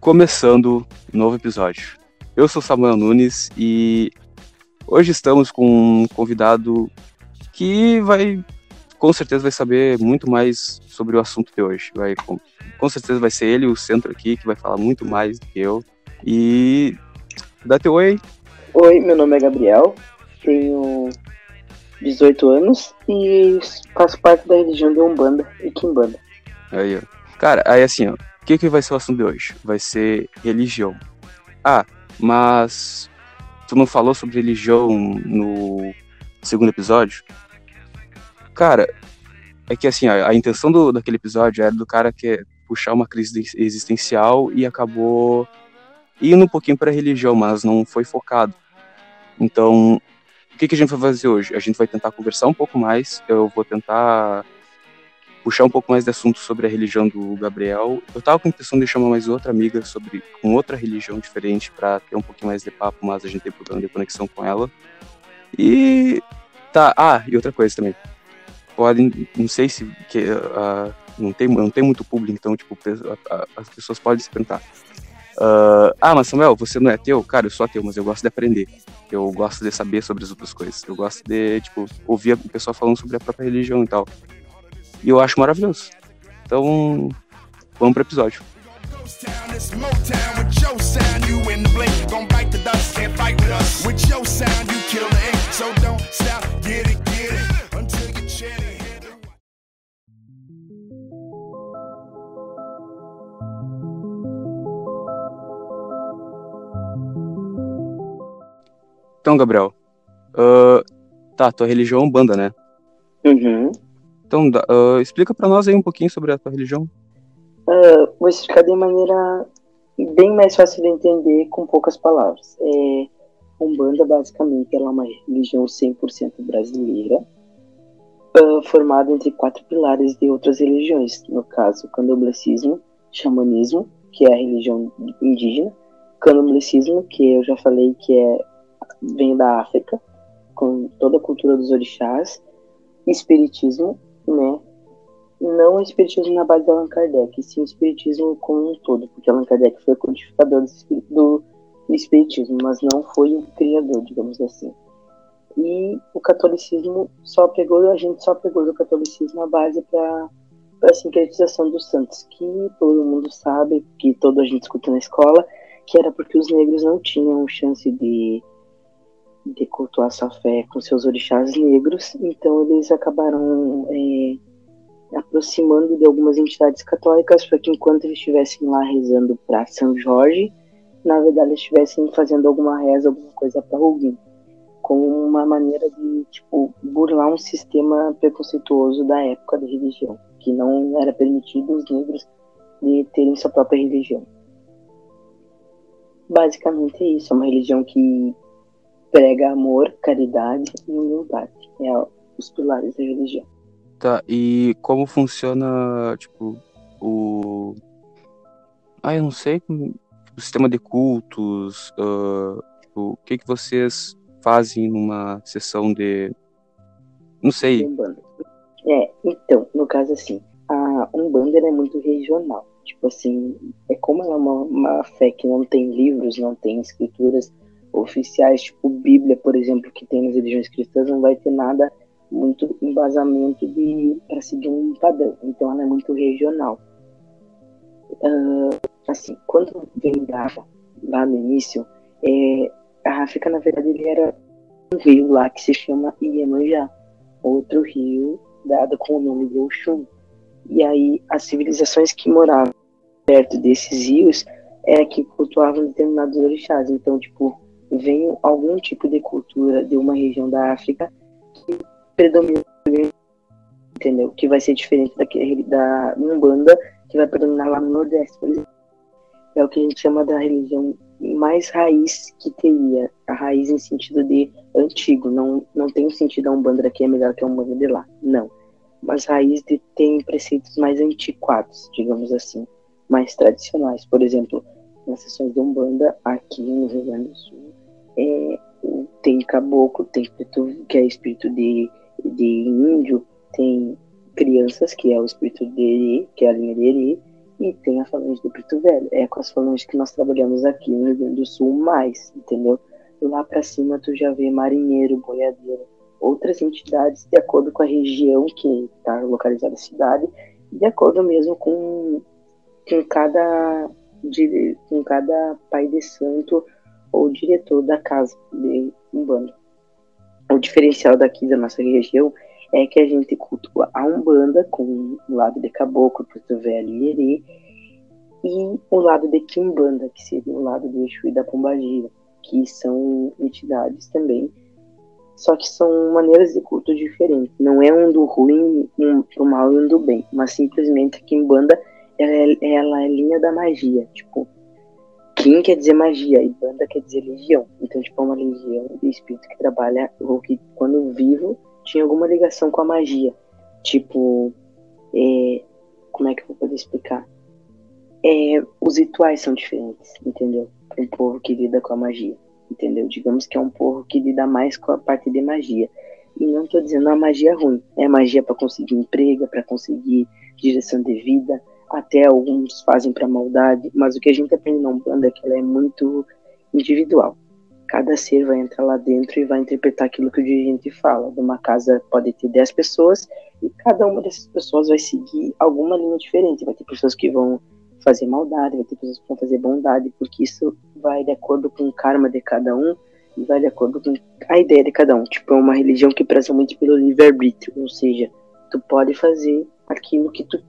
Começando um novo episódio. Eu sou Samuel Nunes e hoje estamos com um convidado que vai, com certeza, vai saber muito mais sobre o assunto de hoje. Vai, com, com certeza vai ser ele o centro aqui que vai falar muito mais do que eu. E dá teu oi. Oi, meu nome é Gabriel, tenho 18 anos e faço parte da religião de Umbanda e Kimbanda. Aí, ó. Cara, aí assim, ó, o que, que vai ser o assunto de hoje? Vai ser religião. Ah, mas tu não falou sobre religião no segundo episódio? Cara, é que assim, a, a intenção do, daquele episódio era do cara que puxar uma crise existencial e acabou indo um pouquinho para religião, mas não foi focado. Então, o que, que a gente vai fazer hoje? A gente vai tentar conversar um pouco mais, eu vou tentar puxar um pouco mais de assunto sobre a religião do Gabriel. Eu tava com a intenção de chamar mais outra amiga sobre com outra religião diferente para ter um pouquinho mais de papo, mas a gente tem problema de conexão com ela. E tá, ah, e outra coisa também. Podem, não sei se que, uh, não tem não tem muito público, então tipo as pessoas podem se perguntar. Uh, ah, mas Samuel, você não é teu? Cara, eu sou ateu, mas eu gosto de aprender. Eu gosto de saber sobre as outras coisas. Eu gosto de, tipo, ouvir o pessoal falando sobre a própria religião e tal. E eu acho maravilhoso. Então, vamos pro episódio. Então, Gabriel, uh, tá, tua religião é banda, né? Uhum. Então, uh, explica para nós aí um pouquinho sobre a tua religião. Uh, vou explicar de maneira bem mais fácil de entender com poucas palavras. É, Umbanda, basicamente, ela é uma religião 100% brasileira, uh, formada entre quatro pilares de outras religiões. No caso, candomblecismo, xamanismo, que é a religião indígena, candomblecismo, que eu já falei que é vem da África, com toda a cultura dos orixás, espiritismo, né? Não o espiritismo na base de Allan Kardec, sim o espiritismo como um todo, porque Allan Kardec foi o codificador do, espiritismo, mas não foi o criador, digamos assim. E o catolicismo só pegou, a gente só pegou do catolicismo a base para a sincretização dos santos, que todo mundo sabe, que toda a gente escuta na escola, que era porque os negros não tinham chance de de cultuar sua fé com seus orixás negros, então eles acabaram é, aproximando de algumas entidades católicas para que enquanto eles estivessem lá rezando para São Jorge, na verdade eles estivessem fazendo alguma reza, alguma coisa para alguém, como uma maneira de tipo burlar um sistema preconceituoso da época da religião, que não era permitido os negros de terem sua própria religião. Basicamente é isso, é uma religião que prega amor, caridade e humildade. É os pilares da religião. Tá, e como funciona, tipo, o. Ah, eu não sei, o sistema de cultos, uh, tipo, o que que vocês fazem numa sessão de. Não sei. É, então, no caso assim, a Umbanda é muito regional. Tipo assim, é como ela é uma, uma fé que não tem livros, não tem escrituras oficiais, tipo Bíblia, por exemplo, que tem nas religiões cristãs, não vai ter nada muito embasamento de para seguir um padrão. Então ela é muito regional. Uh, assim, quando vem Gava, lá no início, é, a África, na verdade, ele era um rio lá que se chama Iemanjá, outro rio dado com o nome de Oxum. E aí as civilizações que moravam perto desses rios é que cultuavam determinados orixás. Então, tipo, vem algum tipo de cultura de uma região da África que predomina, entendeu? Que vai ser diferente daquele, da Umbanda, que vai predominar lá no Nordeste, por exemplo. É o que a gente chama da religião mais raiz que teria. A raiz em sentido de antigo. Não, não tem sentido a Umbanda que é melhor que a Umbanda de lá. Não. umas raízes de tem preceitos mais antiquados, digamos assim, mais tradicionais. Por exemplo, nas sessões de Umbanda, aqui no Rio Grande do Sul, é, tem caboclo, tem que é espírito de, de índio, tem crianças, que é o espírito de que é a linha de e tem a falange do Preto Velho. É com as falanges que nós trabalhamos aqui no Rio Grande do Sul mais, entendeu? Lá para cima tu já vê marinheiro, boiadeiro, outras entidades de acordo com a região que está localizada a cidade, de acordo mesmo com, com cada de, com cada pai de santo ou diretor da casa de Umbanda. O diferencial daqui da nossa região é que a gente cultua a Umbanda com o lado de Caboclo, Porto Velho e Eri, e o lado de Quimbanda, que seria o lado do Exu e da Pombagira, que são entidades também, só que são maneiras de culto diferentes. Não é um do ruim, um do mal e um do bem, mas simplesmente a Quimbanda ela é, ela é linha da magia, tipo, Kim quer dizer magia e banda quer dizer legião. Então, tipo, é uma legião de espírito que trabalha, ou que quando vivo, tinha alguma ligação com a magia. Tipo, é, como é que eu vou poder explicar? É, os rituais são diferentes, entendeu? Um povo que lida com a magia, entendeu? Digamos que é um povo que lida mais com a parte de magia. E não estou dizendo a magia ruim, é magia para conseguir emprego, para conseguir direção de vida, até alguns fazem para maldade, mas o que a gente aprende na Umbanda é que ela é muito individual. Cada ser vai entrar lá dentro e vai interpretar aquilo que o dirigente fala. De uma casa pode ter 10 pessoas e cada uma dessas pessoas vai seguir alguma linha diferente. Vai ter pessoas que vão fazer maldade, vai ter pessoas que vão fazer bondade, porque isso vai de acordo com o karma de cada um e vai de acordo com a ideia de cada um. Tipo, é uma religião que preza muito pelo livre-arbítrio, ou seja, tu pode fazer aquilo que tu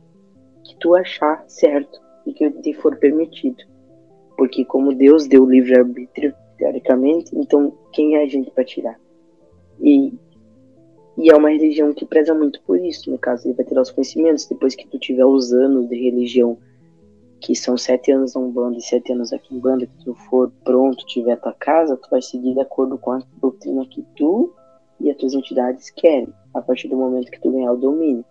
que tu achar certo e que te for permitido. Porque como Deus deu livre-arbítrio, teoricamente, então quem é a gente para tirar? E, e é uma religião que preza muito por isso, no caso, ele vai ter os conhecimentos, depois que tu tiver os anos de religião, que são sete anos um bando e sete anos aqui em banda, que tu for pronto, tiver tua casa, tu vai seguir de acordo com a doutrina que tu e as tuas entidades querem, a partir do momento que tu ganhar o domínio.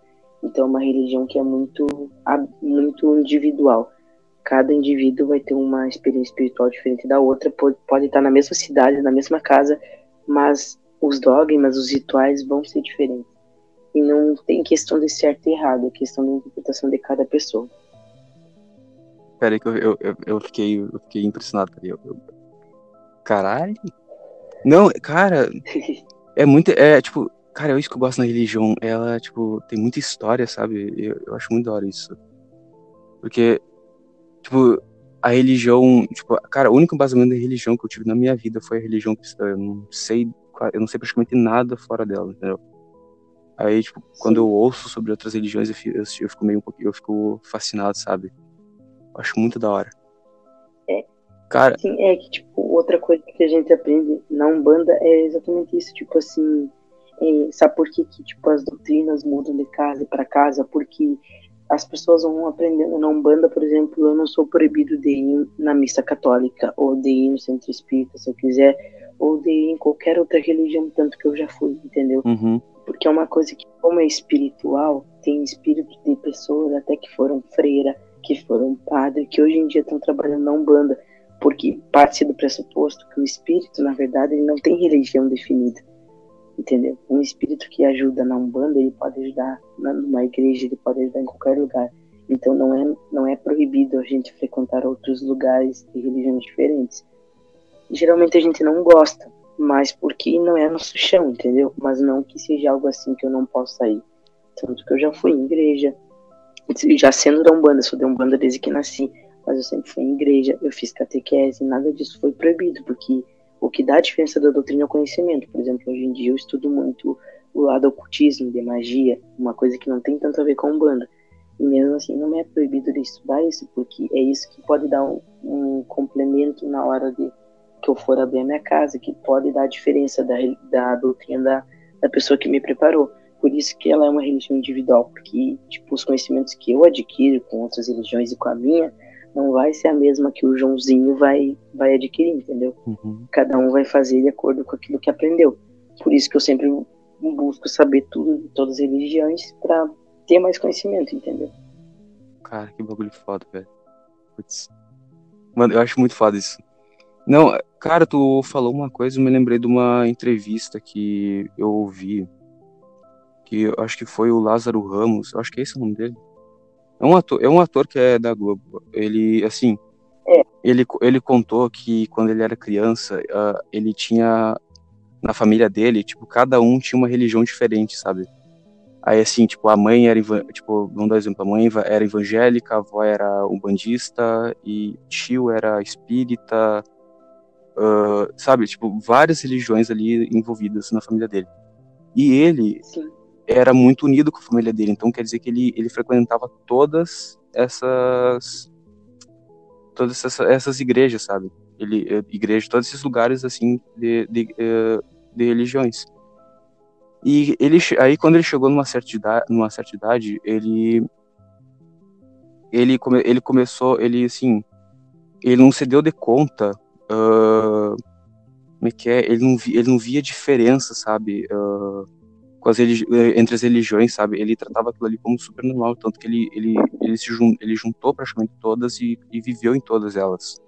Então, é uma religião que é muito, muito individual. Cada indivíduo vai ter uma experiência espiritual diferente da outra, pode, pode estar na mesma cidade, na mesma casa, mas os dogmas, os rituais vão ser diferentes. E não tem questão de certo e errado, é questão da interpretação de cada pessoa. Pera aí que eu, eu, eu, eu fiquei, eu fiquei impressionado. Eu, eu... Caralho? Não, cara, é muito. É tipo, Cara, é isso que eu gosto na religião. Ela, tipo, tem muita história, sabe? Eu, eu acho muito da hora isso. Porque, tipo, a religião, tipo, cara, o único baseamento da religião que eu tive na minha vida foi a religião cristã. Eu não sei, eu não sei praticamente nada fora dela, entendeu? Aí, tipo, Sim. quando eu ouço sobre outras religiões, eu fico, eu fico meio um pouquinho, eu fico fascinado, sabe? Eu acho muito da hora. É. Cara. Sim, é que, tipo, outra coisa que a gente aprende na Umbanda é exatamente isso, tipo assim e sabe por que, que tipo, as doutrinas mudam de casa para casa? Porque as pessoas vão aprendendo na Umbanda, por exemplo, eu não sou proibido de ir na missa católica, ou de ir no centro espírita, se eu quiser, ou de ir em qualquer outra religião, tanto que eu já fui, entendeu? Uhum. Porque é uma coisa que, como é espiritual, tem espírito de pessoas até que foram freira, que foram padre, que hoje em dia estão trabalhando na Umbanda, porque parte do pressuposto que o espírito, na verdade, ele não tem religião definida entendeu? Um espírito que ajuda na Umbanda, ele pode ajudar numa igreja, ele pode ajudar em qualquer lugar. Então não é, não é proibido a gente frequentar outros lugares de religiões diferentes. Geralmente a gente não gosta, mas porque não é nosso chão, entendeu? Mas não que seja algo assim que eu não possa ir. Tanto que eu já fui em igreja, já sendo da Umbanda, sou da Umbanda desde que nasci, mas eu sempre fui em igreja, eu fiz catequese, nada disso foi proibido, porque o que dá a diferença da doutrina é o conhecimento. Por exemplo, hoje em dia eu estudo muito o lado ocultismo, de magia, uma coisa que não tem tanto a ver com Umbanda. E mesmo assim não me é proibido de estudar isso, porque é isso que pode dar um, um complemento na hora de que eu for abrir a minha casa, que pode dar a diferença da, da doutrina da, da pessoa que me preparou. Por isso que ela é uma religião individual, porque tipo, os conhecimentos que eu adquiro com outras religiões e com a minha, não vai ser a mesma que o Joãozinho vai, vai adquirir, entendeu? Uhum. Cada um vai fazer de acordo com aquilo que aprendeu. Por isso que eu sempre busco saber tudo de todas as religiões para ter mais conhecimento, entendeu? Cara, que bagulho foda, velho. Putz. Mano, eu acho muito foda isso. Não, cara, tu falou uma coisa, eu me lembrei de uma entrevista que eu ouvi, que eu acho que foi o Lázaro Ramos, eu acho que é esse o nome dele. É um ator, é um ator que é da Globo. Ele, assim, É. ele, ele contou que quando ele era criança, ah, ele tinha na família dele, tipo, cada um tinha uma religião diferente, sabe? Aí, assim, tipo, a mãe era, tipo, vamos dar um exemplo, a mãe era evangélica, a avó era umbandista e tio era espírita, ah, sabe? Tipo, várias religiões ali envolvidas na família dele. E ele Sim. Era muito unido com a família dele, então quer dizer que ele, ele frequentava todas essas todas essas, essas igrejas, sabe? Ele eh, igreja, todos esses lugares assim de, de, eh, de religiões. E ele aí quando ele chegou numa certa idade, numa certa idade, ele ele come, ele começou, ele assim, ele não se deu de conta ah, como é que é? Ele não, vi, ele não via diferença, sabe? ah, com as eh, entre as religiões, sabe? Ele tratava aquilo ali como super normal, tanto que ele, ele, ele, se jun, ele juntou praticamente todas e, e viveu em todas elas.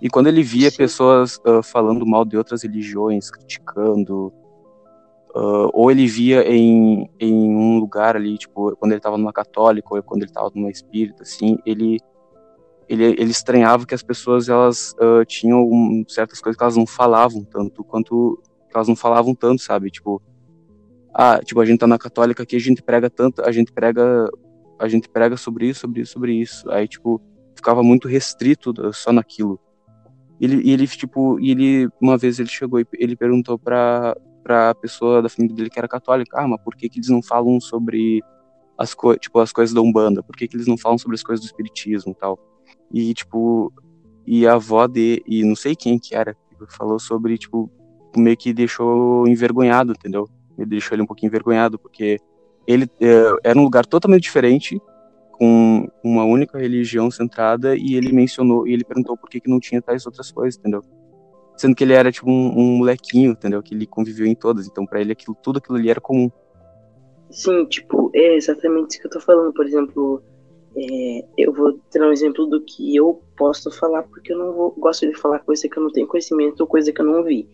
E quando ele via Sim. pessoas ah, falando mal de outras religiões, criticando, ah, ou ele via em, em um lugar ali, tipo, quando ele estava numa católica ou quando ele estava numa espírita, assim, ele, ele, ele estranhava que as pessoas, elas ah, tinham um- certas coisas que elas não falavam tanto quanto, que elas não falavam tanto, sabe? Tipo, ah, tipo, a gente tá na católica aqui, a gente prega tanto, a gente prega, a gente prega sobre isso, sobre isso, sobre isso. Aí, tipo, ficava muito restrito só naquilo. Ele, ele, tipo, ele, uma vez ele chegou e ele perguntou pra, pra pessoa da família dele que era católica, ah, mas por que que eles não falam sobre as, co tipo, as coisas da Umbanda? Por que que eles não falam sobre as coisas do Espiritismo e tal? E, tipo, e a avó de, e não sei quem que era, falou sobre, tipo, meio que deixou envergonhado, entendeu? Me deixou ele um pouquinho envergonhado, porque ele é, era um lugar totalmente diferente, com uma única religião centrada, e ele mencionou, e ele perguntou por que, que não tinha tais outras coisas, entendeu? Sendo que ele era tipo um, um molequinho, entendeu? Que ele conviveu em todas, então para ele aquilo, tudo aquilo ali era comum. Sim, tipo, é exatamente isso que eu tô falando. Por exemplo, é, eu vou ter um exemplo do que eu posso falar, porque eu não vou, gosto de falar coisa que eu não tenho conhecimento ou coisa que eu não vi.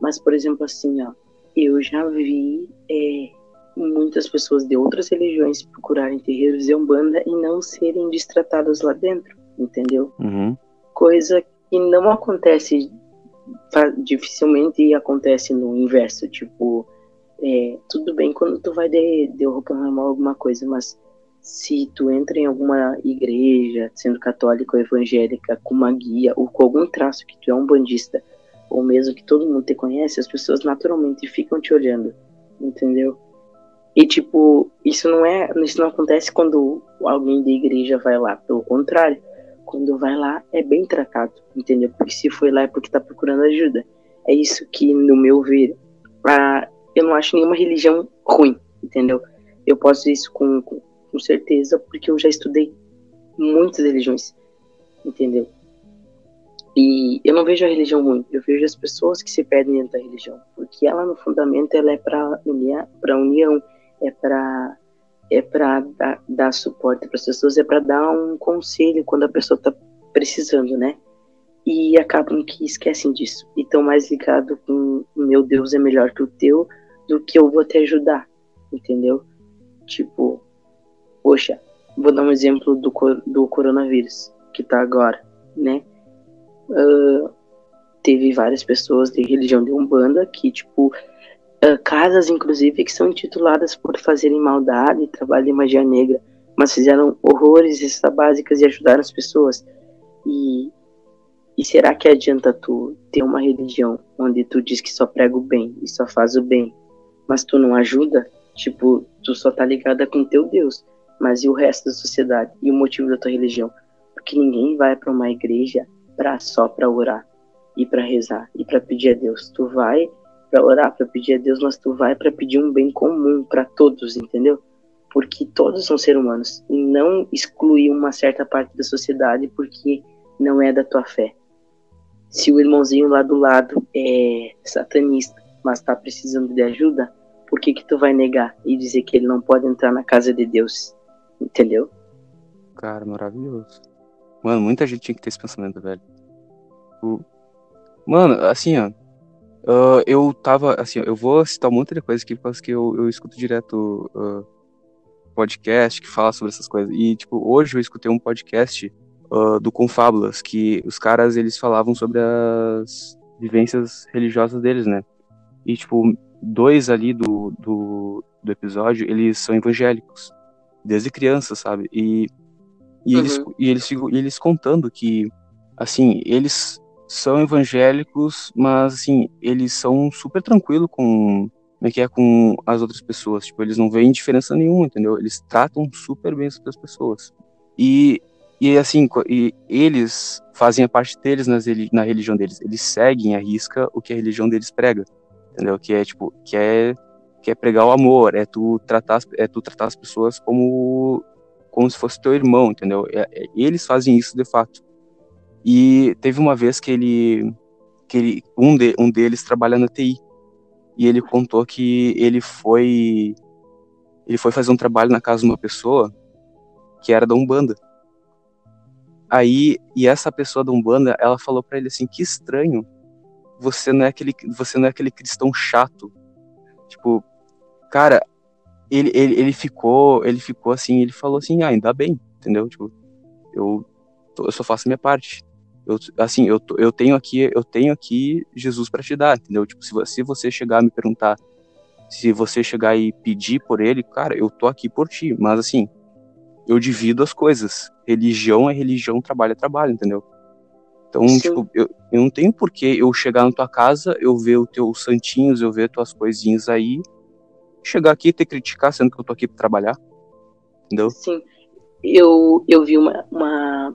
Mas, por exemplo, assim, ó, eu já vi é, muitas pessoas de outras religiões procurarem terreiros de Umbanda e não serem destratadas lá dentro, entendeu? Uhum. Coisa que não acontece dificilmente acontece no inverso, tipo, é, tudo bem quando tu vai de, de reclamar alguma coisa, mas se tu entra em alguma igreja, sendo católica ou evangélica, com uma guia ou com algum traço que tu é um bandista, ou mesmo que todo mundo te conhece, as pessoas naturalmente ficam te olhando, entendeu? E tipo, isso não é, isso não acontece quando alguém da igreja vai lá, pelo contrário, quando vai lá é bem tratado, entendeu? Porque se foi lá é porque tá procurando ajuda. É isso que, no meu ver, a, eu não acho nenhuma religião ruim, entendeu? Eu posso dizer isso com, com, com certeza porque eu já estudei muitas religiões, entendeu? E eu não vejo a religião ruim, eu vejo as pessoas que se perdem dentro da religião, porque ela no fundamento ela é para união, para união, é para é para dar, dar suporte para as pessoas, é para dar um conselho quando a pessoa está precisando, né? E acabam que esquecem disso e estão mais ligados com meu Deus é melhor que o teu do que eu vou te ajudar, entendeu? Tipo, poxa, vou dar um exemplo do, do coronavírus que tá agora, né? Uh, teve várias pessoas de religião de Umbanda que, tipo, uh, casas, inclusive, que são intituladas por fazerem maldade e trabalho de magia negra, mas fizeram horrores e básicas e ajudaram as pessoas. E, e será que adianta tu ter uma religião onde tu diz que só prega o bem e só faz o bem, mas tu não ajuda? Tipo, tu só tá ligada com teu Deus, mas e o resto da sociedade? E o motivo da tua religião? Porque ninguém vai para uma igreja pra, só para orar e para rezar e para pedir a Deus. Tu vai para orar, para pedir a Deus, mas tu vai para pedir um bem comum para todos, entendeu? Porque todos são seres humanos e não excluir uma certa parte da sociedade porque não é da tua fé. Se o irmãozinho lá do lado é satanista, mas tá precisando de ajuda, por que que tu vai negar e dizer que ele não pode entrar na casa de Deus? Entendeu? Cara, maravilhoso. Mano, muita gente tinha que ter esse pensamento, velho. O... Mano, assim, ó. Uh, eu tava, assim, eu vou citar um monte de coisa aqui, porque eu, eu escuto direto uh, podcast que fala sobre essas coisas. E, tipo, hoje eu escutei um podcast uh, do Confábulas, que os caras, eles falavam sobre as vivências religiosas deles, né? E, tipo, dois ali do, do, do episódio, eles são evangélicos, desde criança, sabe? E, e, uhum. eles, e, eles, e eles contando que, assim, eles são evangélicos, mas, assim, eles são super tranquilos com como é que é com as outras pessoas. Tipo, eles não veem diferença nenhuma, entendeu? Eles tratam super bem as outras pessoas. E e assim, e eles fazem a parte deles nas, na religião deles. Eles seguem a risca o que a religião deles prega. Entendeu? Que é tipo, que é que é pregar o amor, é tu tratar é tu tratar as pessoas como como se fosse teu irmão, entendeu? É, é, eles fazem isso de fato. E teve uma vez que ele que ele, um, de, um deles trabalha na TI. E ele contou que ele foi ele foi fazer um trabalho na casa de uma pessoa que era da Umbanda. Aí, e essa pessoa da Umbanda, ela falou para ele assim: "Que estranho. Você não é aquele você não é aquele cristão chato". Tipo, cara, ele, ele, ele ficou, ele ficou assim, ele falou assim: "Ah, ainda bem", entendeu? Tipo, eu eu só faço a minha parte. Eu, assim, eu, eu tenho aqui, eu tenho aqui Jesus para te dar, entendeu? Tipo, se você, se você chegar a me perguntar, se você chegar e pedir por ele, cara, eu tô aqui por ti, mas assim, eu divido as coisas. Religião é religião, trabalho é trabalho, entendeu? Então, Sim. tipo, eu, eu não tenho por que eu chegar na tua casa, eu ver os teus santinhos, eu ver tuas coisinhas aí, chegar aqui e te criticar, sendo que eu tô aqui pra trabalhar. Entendeu? Sim. Eu, eu vi uma, uma,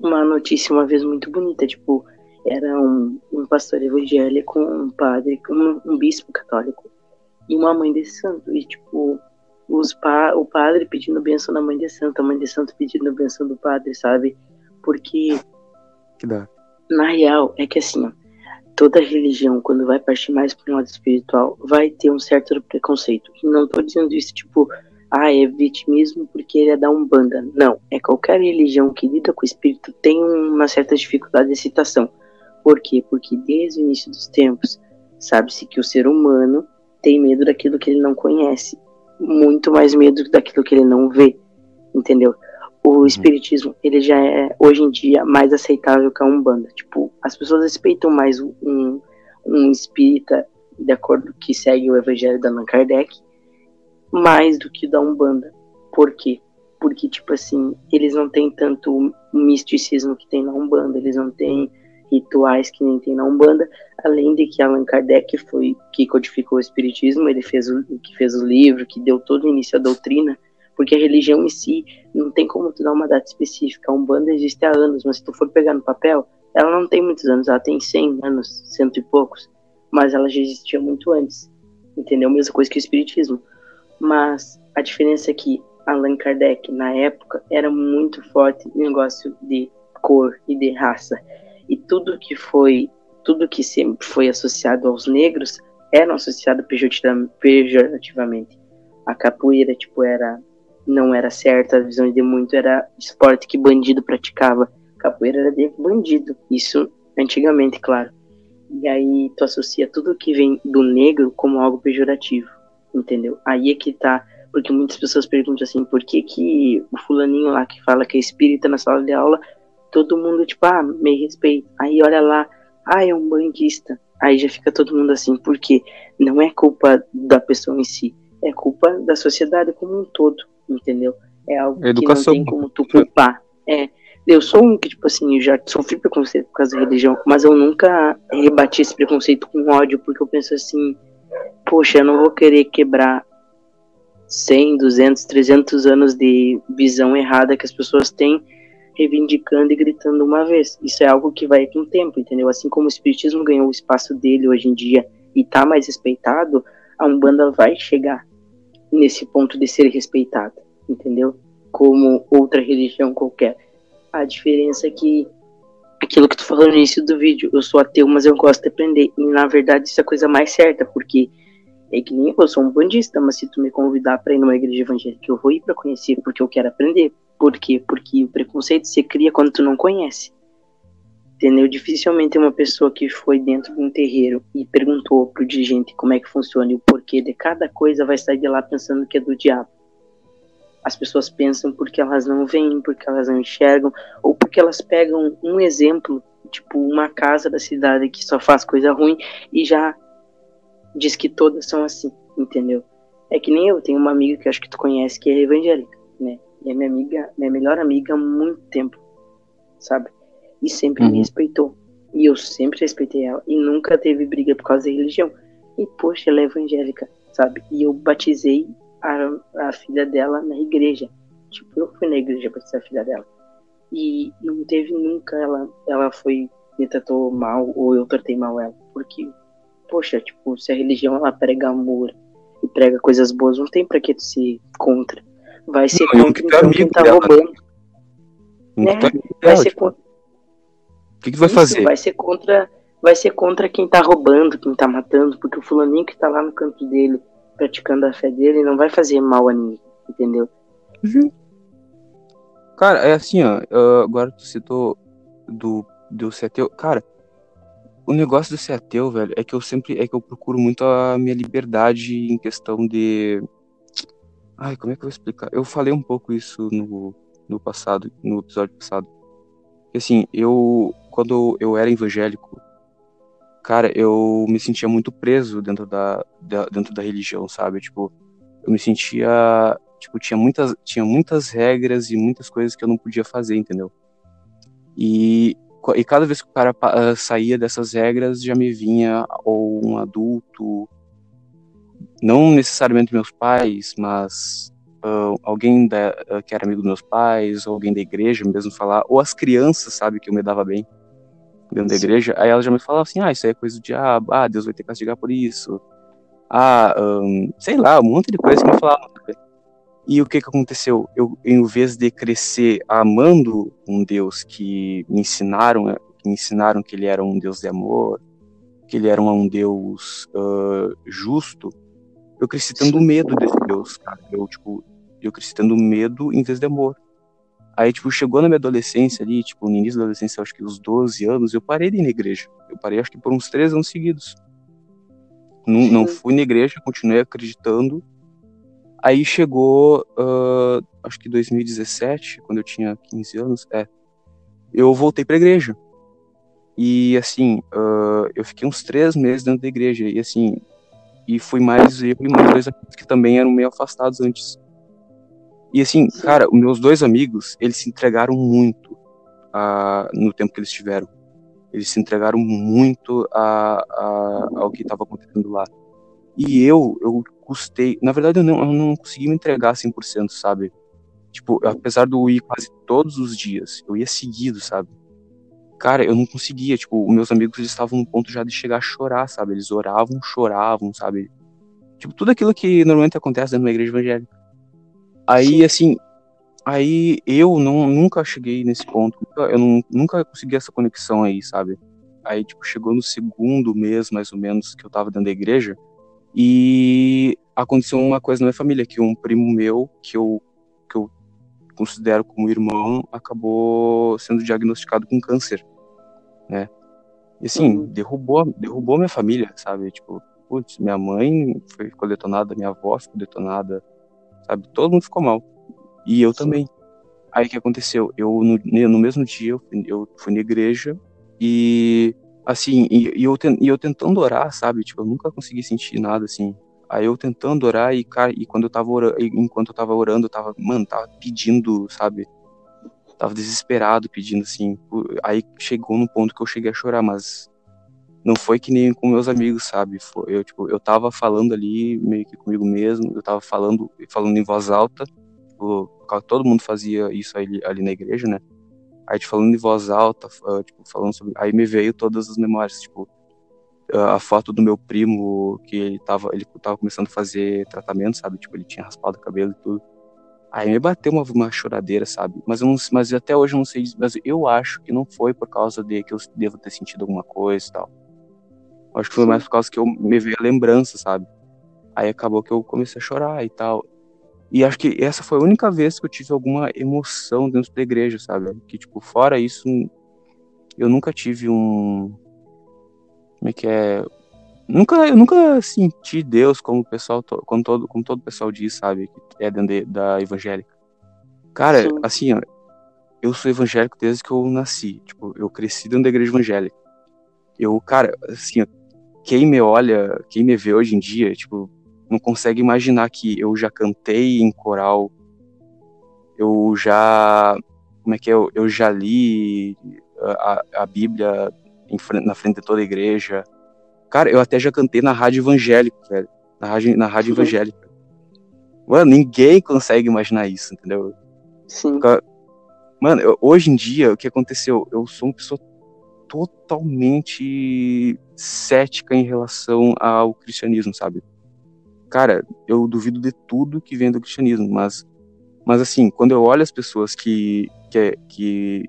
uma notícia uma vez muito bonita, tipo, era um, um pastor evangélico, um padre, um, um bispo católico e uma mãe de santo. E, tipo, os pa, o padre pedindo bênção da mãe de santo, a mãe de santo pedindo bênção do padre, sabe? Porque que dá. na real é que assim, ó, toda religião quando vai partir mais para um lado espiritual, vai ter um certo preconceito. E não tô dizendo isso tipo, ah, é vitimismo porque ele é da Umbanda. Não, é qualquer religião que lida com o espírito tem uma certa dificuldade de citação. Por quê? Porque desde o início dos tempos, sabe-se que o ser humano tem medo daquilo que ele não conhece muito mais medo daquilo que ele não vê, entendeu? O uhum. espiritismo, ele já é hoje em dia mais aceitável que a Umbanda. Tipo, as pessoas respeitam mais um, um espírita de acordo que segue o evangelho da Allan Kardec, mais do que da Umbanda. Por quê? Porque, tipo assim, eles não têm tanto misticismo que tem na Umbanda, eles não têm rituais que nem tem na Umbanda, além de que Allan Kardec foi que codificou o espiritismo, ele fez o que fez o livro, que deu todo o início à doutrina, porque a religião em si não tem como tu dar uma data específica. A Umbanda existe há anos, mas se tu for pegar no papel, ela não tem muitos anos, ela tem 100 anos, cento e poucos, mas ela já existia muito antes. Entendeu? Mesma coisa que o espiritismo. Mas a diferença é que Allan Kardec, na época, era muito forte no negócio de cor e de raça e tudo que foi, tudo que sempre foi associado aos negros era associado pejorativamente. A capoeira, tipo, era não era certa, a visão de muito era esporte que bandido praticava. Capoeira era de bandido, isso antigamente, claro. E aí tu associa tudo que vem do negro como algo pejorativo, entendeu? Aí é que tá, porque muitas pessoas perguntam assim, por que que o fulaninho lá que fala que é espírita na sala de aula todo mundo, tipo, ah, me respeita. Aí olha lá, ah, é um bandista. Aí já fica todo mundo assim, porque não é culpa da pessoa em si, é culpa da sociedade como um todo, entendeu? É algo Educação. que não tem como tu culpar. É, eu sou um que, tipo assim, eu já sofri preconceito por causa da religião, mas eu nunca rebati esse preconceito com ódio, porque eu penso assim, poxa, eu não vou querer quebrar 100, 200, 300 anos de visão errada que as pessoas têm reivindicando e gritando uma vez. Isso é algo que vai com o tempo, entendeu? Assim como o espiritismo ganhou o espaço dele hoje em dia e tá mais respeitado, a Umbanda vai chegar nesse ponto de ser respeitada, entendeu? Como outra religião qualquer. A diferença é que aquilo que tu falou no início do vídeo, eu sou ateu, mas eu gosto de aprender. E na verdade isso é a coisa mais certa, porque É que nem eu sou um bandista, mas se tu me convidar para ir numa igreja evangélica, eu vou ir para conhecer, porque eu quero aprender. Por quê? Porque o preconceito se cria quando tu não conhece. Entendeu? Dificilmente uma pessoa que foi dentro de um terreiro e perguntou pro dirigente como é que funciona e o porquê de cada coisa vai sair de lá pensando que é do diabo. As pessoas pensam porque elas não veem, porque elas não enxergam, ou porque elas pegam um exemplo, tipo uma casa da cidade que só faz coisa ruim e já diz que todas são assim, entendeu? É que nem eu, tenho uma amiga que acho que tu conhece que é evangélica, né? E é minha amiga, minha melhor amiga há muito tempo, sabe? E sempre uhum. me respeitou. E eu sempre respeitei ela. E nunca teve briga por causa da religião. E, poxa, ela é evangélica, sabe? E eu batizei a, a filha dela na igreja. Tipo, eu fui na igreja batizar a filha dela. E não teve nunca ela, ela foi, me tratou mal ou eu tratei mal ela. Porque, poxa, tipo, se a religião ela prega amor e prega coisas boas, não tem pra que tu ser contra. Vai ser não, contra então, quem tá dela. roubando. Né? Vai ser contra que, que vai Isso fazer? Vai ser contra vai ser contra quem tá roubando, quem tá matando, porque o fulaninho que tá lá no canto dele, praticando a fé dele, não vai fazer mal a ninguém, entendeu? Uhum. Cara, é assim, ó, agora tu citou do, do ser ateu. Cara, o negócio do ser ateu, velho, é que eu sempre, é que eu procuro muito a minha liberdade em questão de... Ai, como é que eu vou explicar? Eu falei um pouco isso no, no passado, no episódio passado. Assim, eu quando eu era evangélico, cara, eu me sentia muito preso dentro da, da, dentro da religião, sabe? Tipo, eu me sentia, tipo, tinha muitas tinha muitas regras e muitas coisas que eu não podia fazer, entendeu? E e cada vez que o cara uh, saía dessas regras, já me vinha ou um adulto, não necessariamente meus pais, mas uh, alguém da, uh, que era amigo dos meus pais, ou alguém da igreja mesmo falar, ou as crianças, sabe, que eu me dava bem dentro da igreja, aí ela já me falava assim, ah, isso aí é coisa do diabo, ah, Deus vai ter que castigar por isso, ah, um, sei lá, um monte de coisa que me falavam. E o que que aconteceu? Eu, em vez de crescer amando um Deus que me ensinaram, que me ensinaram que ele era um Deus de amor, que ele era um Deus uh, justo, eu cresci tendo medo desse Deus, cara. Eu, tipo, eu cresci tendo medo em vez de amor. Aí, tipo, chegou na minha adolescência ali, tipo, no início da adolescência, acho que uns 12 anos, eu parei de ir na igreja. Eu parei, acho que por uns 3 anos seguidos. Não, não fui na igreja, continuei acreditando. Aí chegou, uh, acho que 2017, quando eu tinha 15 anos, é, eu voltei pra igreja. E, assim, uh, eu fiquei uns três meses dentro da igreja. E, assim, e fui mais eu e mais dois amigos que também eram meio afastados antes. E assim, cara, os meus dois amigos, eles se entregaram muito uh, no tempo que eles tiveram. Eles se entregaram muito a, a, ao que estava acontecendo lá. E eu, eu custei. Na verdade, eu não, eu não consegui me entregar 100%, sabe? Tipo, apesar de eu ir quase todos os dias, eu ia seguido, sabe? Cara, eu não conseguia. Tipo, meus amigos eles estavam no ponto já de chegar a chorar, sabe? Eles oravam, choravam, sabe? Tipo, tudo aquilo que normalmente acontece dentro de uma igreja evangélica. Aí, Sim. assim, aí eu não, nunca cheguei nesse ponto. Eu não, nunca consegui essa conexão aí, sabe? Aí, tipo, chegou no segundo mês, mais ou menos, que eu tava dentro da igreja. E aconteceu uma coisa na minha família, que um primo meu, que eu, que eu considero como irmão, acabou sendo diagnosticado com câncer, né? E assim, uhum. derrubou, derrubou minha família, sabe? Tipo, putz, minha mãe foi, ficou detonada, minha avó ficou detonada, sabe? Todo mundo ficou mal. E eu Sim. também. Aí o que aconteceu? Eu, no, no mesmo dia, eu fui, eu fui na igreja e, assim, e, e, eu, e eu tentando orar, sabe? Tipo, eu nunca consegui sentir nada, assim. Aí eu tentando orar e, cara, e quando eu tava orando, enquanto eu tava orando, eu tava, mano, tava pedindo, sabe? Tava desesperado pedindo, assim. Aí chegou no ponto que eu cheguei a chorar, mas não foi que nem com meus amigos, sabe? Foi, eu, tipo, eu tava falando ali meio que comigo mesmo, eu tava falando, falando em voz alta, tipo, todo mundo fazia isso ali, ali na igreja, né? Aí, tipo, falando em voz alta, uh, tipo, falando sobre... Aí me veio todas as memórias, tipo, a foto do meu primo, que ele tava, ele tava começando a fazer tratamento, sabe? Tipo, ele tinha raspado o cabelo e tudo. Aí me bateu uma, uma choradeira, sabe? Mas, eu não, mas até hoje eu não sei, mas eu acho que não foi por causa de que eu devo ter sentido alguma coisa e tal Acho que foi mais por causa que eu me veio a lembrança, sabe? Aí acabou que eu comecei a chorar e tal. E acho que essa foi a única vez que eu tive alguma emoção dentro da igreja, sabe? Que, tipo, fora isso, eu nunca tive um. Como é que é? Nunca, eu nunca senti Deus como o pessoal, como todo, como todo pessoal diz, sabe? Que é dentro de, da evangélica. Cara, Sim. assim, ó, eu sou evangélico desde que eu nasci. Tipo, eu cresci dentro da igreja evangélica. Eu, cara, assim, ó, quem me olha, quem me vê hoje em dia, tipo, não consegue imaginar que eu já cantei em coral, eu já, como é que é, eu, eu já li a, a Bíblia frente, na frente de toda a igreja. Cara, eu até já cantei na rádio evangélica, velho, na rádio, na rádio evangélica. Mano, ninguém consegue imaginar isso, entendeu? Sim. Mano, eu, hoje em dia, o que aconteceu? Eu sou uma pessoa totalmente cética em relação ao cristianismo, sabe? Cara, eu duvido de tudo que vem do cristianismo, mas, mas assim, quando eu olho as pessoas que, que, que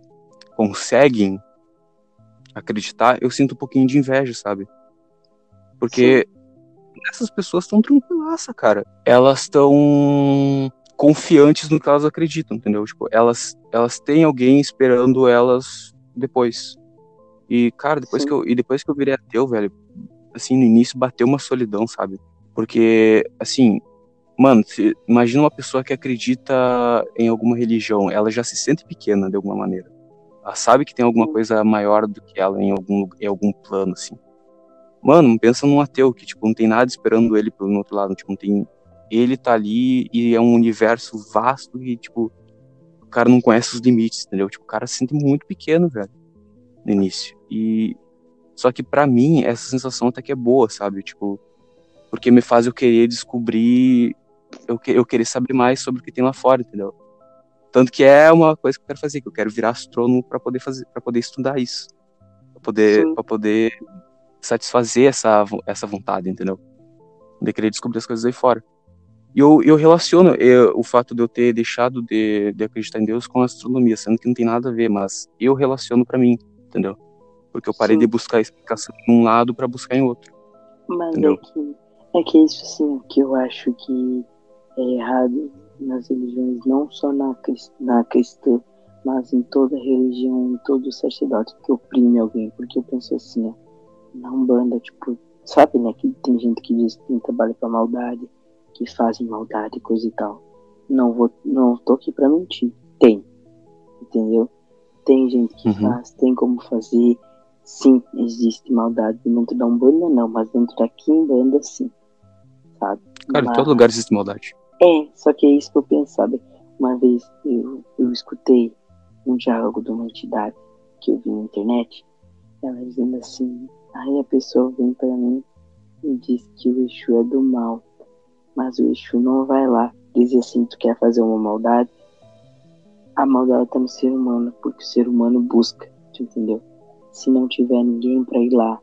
conseguem acreditar, eu sinto um pouquinho de inveja, sabe? Porque Sim. essas pessoas estão tranquilaça, cara. Elas estão confiantes no que elas acreditam, entendeu? Tipo, elas, elas têm alguém esperando elas depois. E, cara, depois que eu, e depois que eu virei ateu, velho, assim, no início bateu uma solidão, sabe? Porque, assim, mano, se, imagina uma pessoa que acredita em alguma religião, ela já se sente pequena de alguma maneira. Ela sabe que tem alguma coisa maior do que ela em algum, em algum plano, assim. Mano, pensa num ateu que, tipo, não tem nada esperando ele pelo outro lado, tipo, não tem... Ele tá ali e é um universo vasto e, tipo, o cara não conhece os limites, entendeu? Tipo, o cara se sente muito pequeno, velho, no início. E só que para mim essa sensação até que é boa, sabe? Tipo, porque me faz eu querer descobrir, eu, que, eu querer saber mais sobre o que tem lá fora, entendeu? Tanto que é uma coisa que eu quero fazer, que eu quero virar astrônomo para poder fazer, para poder estudar isso, para poder, para poder satisfazer essa essa vontade, entendeu? De querer descobrir as coisas aí fora. E eu, eu relaciono eu, o fato de eu ter deixado de, de acreditar em Deus com a astronomia, sendo que não tem nada a ver, mas eu relaciono para mim, entendeu? Porque eu parei Sim. de buscar explicação em um lado para buscar em outro. Mas entendeu? é que, é que isso, assim, que eu acho que é errado nas religiões, não só na, na cristã, mas em toda religião, em todo sacerdote que oprime alguém. Porque eu penso assim, ó, na Umbanda, tipo, sabe, né, que tem gente que diz que trabalha pra maldade, que fazem maldade, coisa e tal. Não vou, não tô aqui pra mentir. Tem. Entendeu? Tem gente que uhum. faz, tem como fazer, Sim, existe maldade dentro da Umbanda, não, mas dentro da Kimbanda, sim. Sabe? Cara, mas... em todo lugar existe maldade. É, só que é isso que eu pensava. Uma vez eu, eu escutei um diálogo de uma entidade que eu vi na internet, ela dizendo assim, aí a pessoa vem para mim e diz que o Exu é do mal, mas o Exu não vai lá dizer assim, tu quer fazer uma maldade? A maldade tá no ser humano, porque o ser humano busca, entendeu? Se não tiver ninguém para ir lá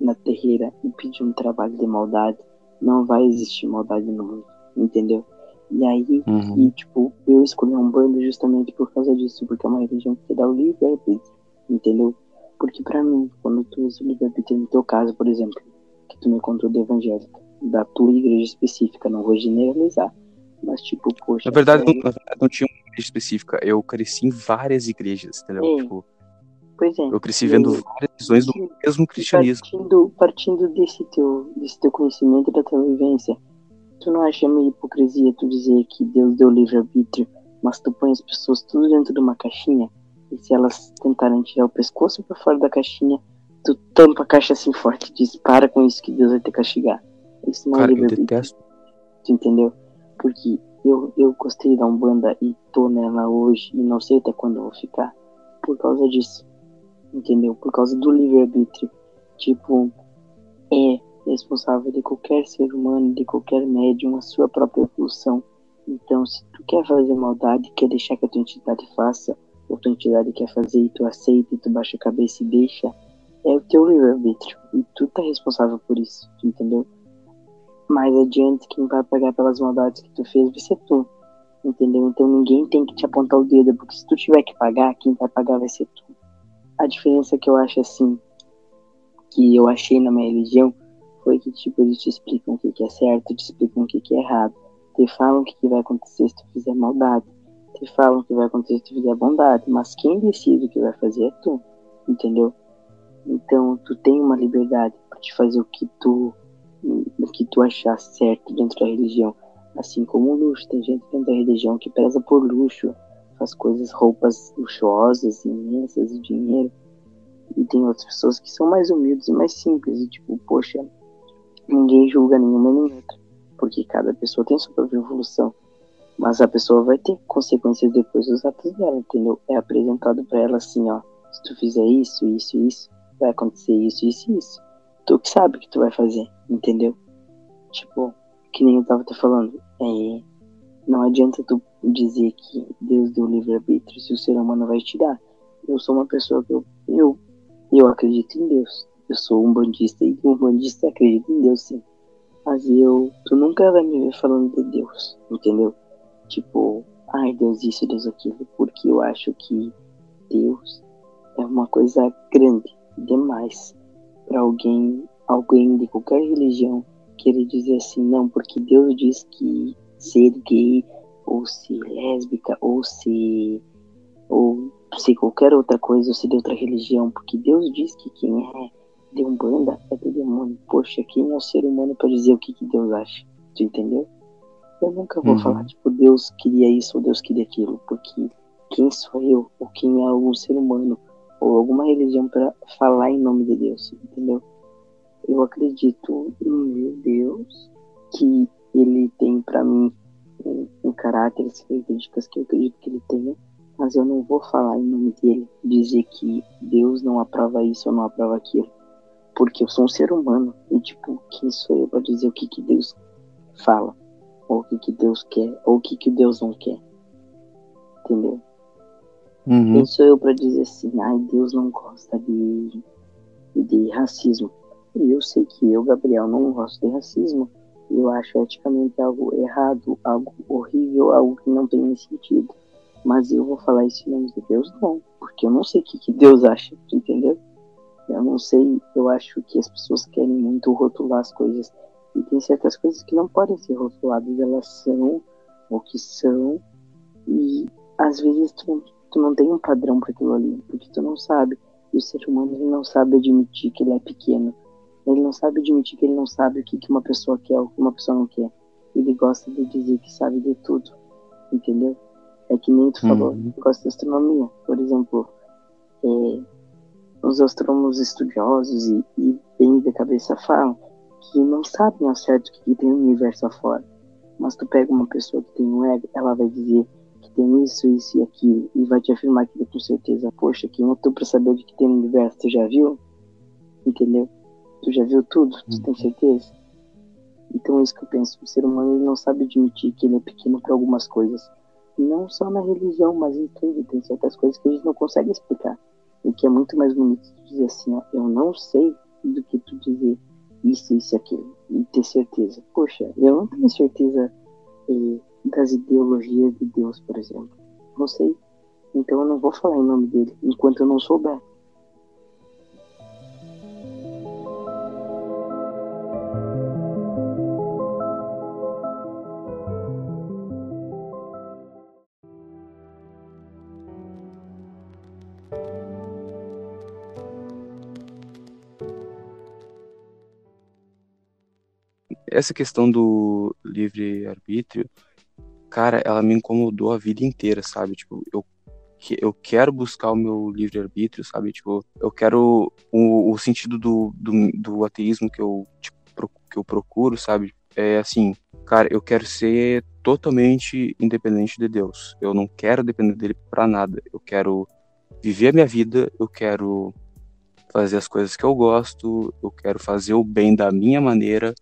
na terreira e pedir um trabalho de maldade, não vai existir maldade no mundo, entendeu? E aí, uhum. e, tipo, eu escolhi um bando justamente por causa disso, porque é uma religião que dá o livre-arbítrio, entendeu? Porque para mim, quando tu usa o livre-arbítrio, no teu caso, por exemplo, que tu me contou da evangélica, da tua igreja específica, não vou generalizar, mas tipo, poxa... Na verdade, não, na verdade não tinha uma igreja específica, eu cresci em várias igrejas, entendeu? Tipo, Pois é. Eu cresci vendo várias visões do mesmo cristianismo. Partindo, partindo desse, teu, desse teu conhecimento da tua vivência, tu não acha meio hipocrisia tu dizer que Deus deu livre-arbítrio, mas tu põe as pessoas tudo dentro de uma caixinha, e se elas tentarem tirar o pescoço para fora da caixinha, tu tampa a caixa assim forte e diz, para com isso que Deus vai te castigar. Isso não é Cara, é livre-arbítrio. Tu entendeu? Porque eu, eu gostei da Umbanda e tô nela hoje, e não sei até quando vou ficar, por causa disso entendeu? Por causa do livre-arbítrio. Tipo, é responsável de qualquer ser humano, de qualquer médium, a sua própria evolução. Então, se tu quer fazer maldade, quer deixar que a tua entidade faça, ou tua entidade quer fazer e tu aceita e tu baixa a cabeça e deixa, é o teu livre-arbítrio. E tu tá responsável por isso, entendeu? Mais adiante, quem vai pagar pelas maldades que tu fez vai ser tu, entendeu? Então ninguém tem que te apontar o dedo, porque se tu tiver que pagar, quem vai pagar vai ser tu. A diferença que eu acho assim, que eu achei na minha religião, foi que, tipo, eles te explicam o que, que é certo, te explicam o que, que é errado. Te falam o que, que vai acontecer se tu fizer maldade. Te falam o que vai acontecer se tu fizer bondade. Mas quem decide o que vai fazer é tu, entendeu? Então, tu tem uma liberdade para te fazer o que tu, o que tu achar certo dentro da religião. Assim como o luxo. Tem gente dentro da religião que preza por luxo, faz coisas, roupas luxuosas, imensas, e dinheiro. E tem outras pessoas que são mais humildes e mais simples. E tipo, poxa, ninguém julga nenhuma nem outra. Porque cada pessoa tem sua própria evolução. Mas a pessoa vai ter consequências depois dos atos dela, entendeu? É apresentado para ela assim, ó. Se tu fizer isso, isso, isso, vai acontecer isso, isso isso. Tu que sabe o que tu vai fazer, entendeu? Tipo, que nem eu tava te falando. É, não adianta tu dizer que Deus deu livre-arbítrio se o ser humano vai tirar. Eu sou uma pessoa que eu, eu eu acredito em Deus. Eu sou um bandista e um bandista acredita em Deus sim. Mas eu, tu nunca vai me ver falando de Deus, entendeu? Tipo, ai Deus isso, Deus aquilo, porque eu acho que Deus é uma coisa grande demais para alguém, alguém de qualquer religião querer dizer assim, não, porque Deus diz que ser gay ou ser lésbica ou ser ou se qualquer outra coisa ou se de outra religião, porque Deus diz que quem é de Umbanda é do demônio. Poxa, quem é o ser humano para dizer o que, que Deus acha? Tu entendeu? Eu nunca vou uhum. falar, tipo, Deus queria isso ou Deus queria aquilo, porque quem sou eu, ou quem é algum ser humano, ou alguma religião para falar em nome de Deus, entendeu? Eu acredito em meu Deus, que ele tem para mim um, um caráter, as características que eu acredito que ele tenha, mas eu não vou falar em nome dele, dizer que Deus não aprova isso ou não aprova aquilo. Porque eu sou um ser humano e, tipo, quem sou eu para dizer o que, que Deus fala? Ou o que, que Deus quer? Ou o que, que Deus não quer? Entendeu? Uhum. Quem sou eu para dizer assim, ai, Deus não gosta de, de racismo? E eu sei que eu, Gabriel, não gosto de racismo. Eu acho eticamente algo errado, algo horrível, algo que não tem sentido. Mas eu vou falar isso em nome de Deus, não. Porque eu não sei o que, que Deus acha, entendeu? Eu não sei, eu acho que as pessoas querem muito rotular as coisas. E tem certas coisas que não podem ser rotuladas, elas são o que são. E às vezes tu, tu não tem um padrão para aquilo ali, porque tu não sabe. E o ser humano ele não sabe admitir que ele é pequeno. Ele não sabe admitir que ele não sabe o que, que uma pessoa quer ou o que uma pessoa não quer. Ele gosta de dizer que sabe de tudo, entendeu? É que nem tu falou, uhum. gosto de astronomia. Por exemplo, é, os astrônomos estudiosos e, e, bem de cabeça falam que não sabem ao certo o que, que tem no universo afora. Mas tu pega uma pessoa que tem um ego, ela vai dizer que tem isso, isso e aquilo, e vai te afirmar aquilo com certeza. Poxa, quem é tu pra saber o que tem no universo? Tu já viu? Entendeu? Tu já viu tudo? Tu tem uhum. certeza? Então é isso que eu penso. O ser humano ele não sabe admitir que ele é pequeno para algumas coisas não só na religião, mas em tudo. Tem certas coisas que a gente não consegue explicar. O que é muito mais bonito dizer assim, ó, eu não sei do que tu dizer isso, isso e aquilo. E ter certeza. Poxa, eu não tenho certeza eh, das ideologias de Deus, por exemplo. Não sei. Então eu não vou falar em nome dele enquanto eu não souber. Essa questão do livre-arbítrio, cara, ela me incomodou a vida inteira, sabe? Tipo, eu, eu quero buscar o meu livre-arbítrio, sabe? Tipo, eu quero o, o sentido do, do, do ateísmo que eu, tipo, que eu procuro, sabe? É assim, cara, eu quero ser totalmente independente de Deus. Eu não quero depender dele para nada. Eu quero viver a minha vida, eu quero fazer as coisas que eu gosto, eu quero fazer o bem da minha maneira,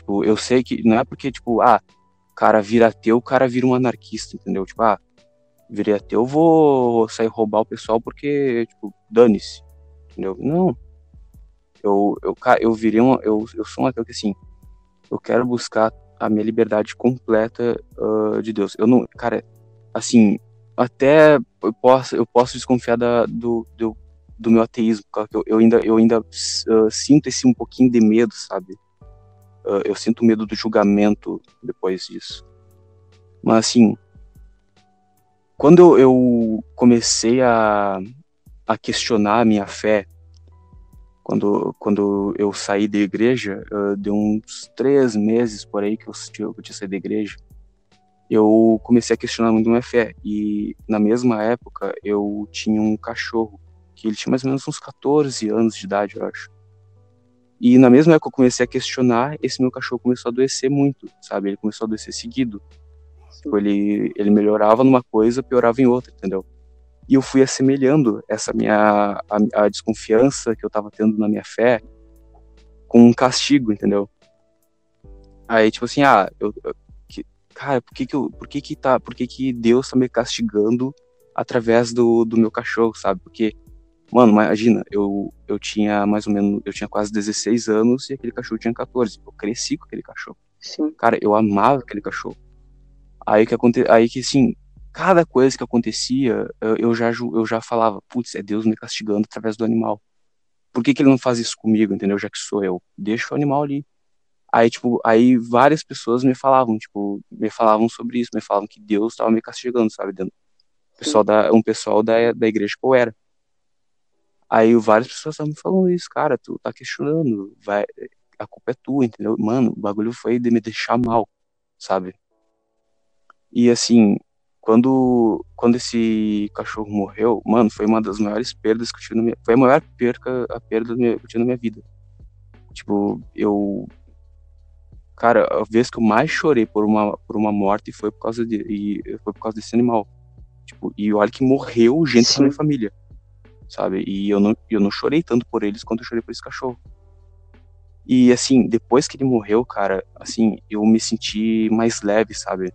Tipo, eu sei que não é porque, tipo, ah, o cara vira ateu, o cara vira um anarquista, entendeu? Tipo, ah, virei ateu, vou sair roubar o pessoal porque, tipo, dane-se, entendeu? Não. Eu, eu, eu virei um, eu, eu sou um ateu que, assim, eu quero buscar a minha liberdade completa uh, de Deus. Eu não, cara, assim, até eu posso, eu posso desconfiar da, do, do, do meu ateísmo, eu, eu ainda, eu ainda uh, sinto esse um pouquinho de medo, sabe? Uh, eu sinto medo do julgamento depois disso. Mas assim, quando eu comecei a, a questionar a minha fé, quando, quando eu saí da igreja, uh, deu uns três meses por aí que eu, eu tinha saído da igreja, eu comecei a questionar muito minha fé. E na mesma época eu tinha um cachorro, que ele tinha mais ou menos uns 14 anos de idade, eu acho. E na mesma época que eu comecei a questionar, esse meu cachorro começou a adoecer muito, sabe? Ele começou a adoecer seguido. Tipo, ele, ele melhorava numa coisa, piorava em outra, entendeu? E eu fui assemelhando essa minha a, a desconfiança que eu tava tendo na minha fé com um castigo, entendeu? Aí, tipo assim, ah, eu, eu que, cara, por que que, eu, por que que tá, por que que Deus tá me castigando através do, do meu cachorro, sabe? Porque, mano, imagina, eu, eu tinha mais ou menos, eu tinha quase 16 anos e aquele cachorro tinha 14. Eu cresci com aquele cachorro. Sim. Cara, eu amava aquele cachorro. Aí que aconte... aí que assim, cada coisa que acontecia, eu já eu já falava, putz, é Deus me castigando através do animal. Por que, que ele não faz isso comigo, entendeu? Já que sou eu, deixa o animal ali. Aí, tipo, aí várias pessoas me falavam, tipo, me falavam sobre isso, me falavam que Deus estava me castigando, sabe? Dentro. Pessoal da, um pessoal da, da igreja que eu era. Aí várias pessoas estavam me falando isso, cara, tu tá questionando, vai, a culpa é tua, entendeu? Mano, o bagulho foi de me deixar mal, sabe? E assim, quando, quando esse cachorro morreu, mano, foi uma das maiores perdas que eu tive na minha Foi a maior perca, a perda que eu tive na minha vida. Tipo, eu. Cara, a vez que eu mais chorei por uma, por uma morte foi por causa de. E foi por causa desse animal. Tipo, e olha que morreu gente Sim. da minha família. Sabe? E eu não, eu não chorei tanto por eles quanto eu chorei por esse cachorro. E assim, depois que ele morreu, cara, assim, eu me senti mais leve, sabe?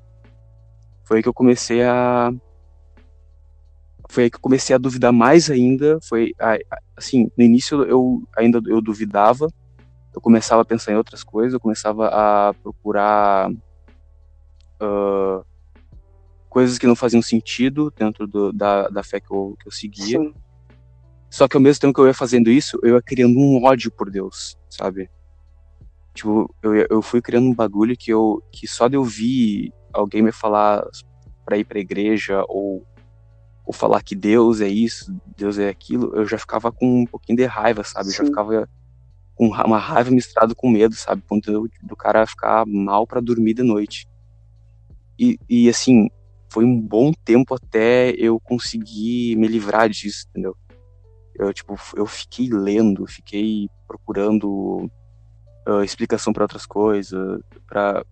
foi aí que eu comecei a foi aí que eu comecei a duvidar mais ainda foi assim no início eu ainda eu duvidava eu começava a pensar em outras coisas eu começava a procurar uh, coisas que não faziam sentido dentro do, da, da fé que eu, que eu seguia Sim. Só que ao mesmo tempo que eu ia fazendo isso eu ia criando um ódio por Deus sabe tipo eu, eu fui criando um bagulho que eu que só de eu vir alguém me falar para ir para a igreja ou, ou falar que Deus é isso, Deus é aquilo, eu já ficava com um pouquinho de raiva, sabe? Eu já ficava com uma raiva misturada com medo, sabe? Quando do cara ficar mal para dormir de noite. E, e assim, foi um bom tempo até eu conseguir me livrar disso, entendeu? Eu, tipo, eu fiquei lendo, fiquei procurando uh, explicação para outras coisas, para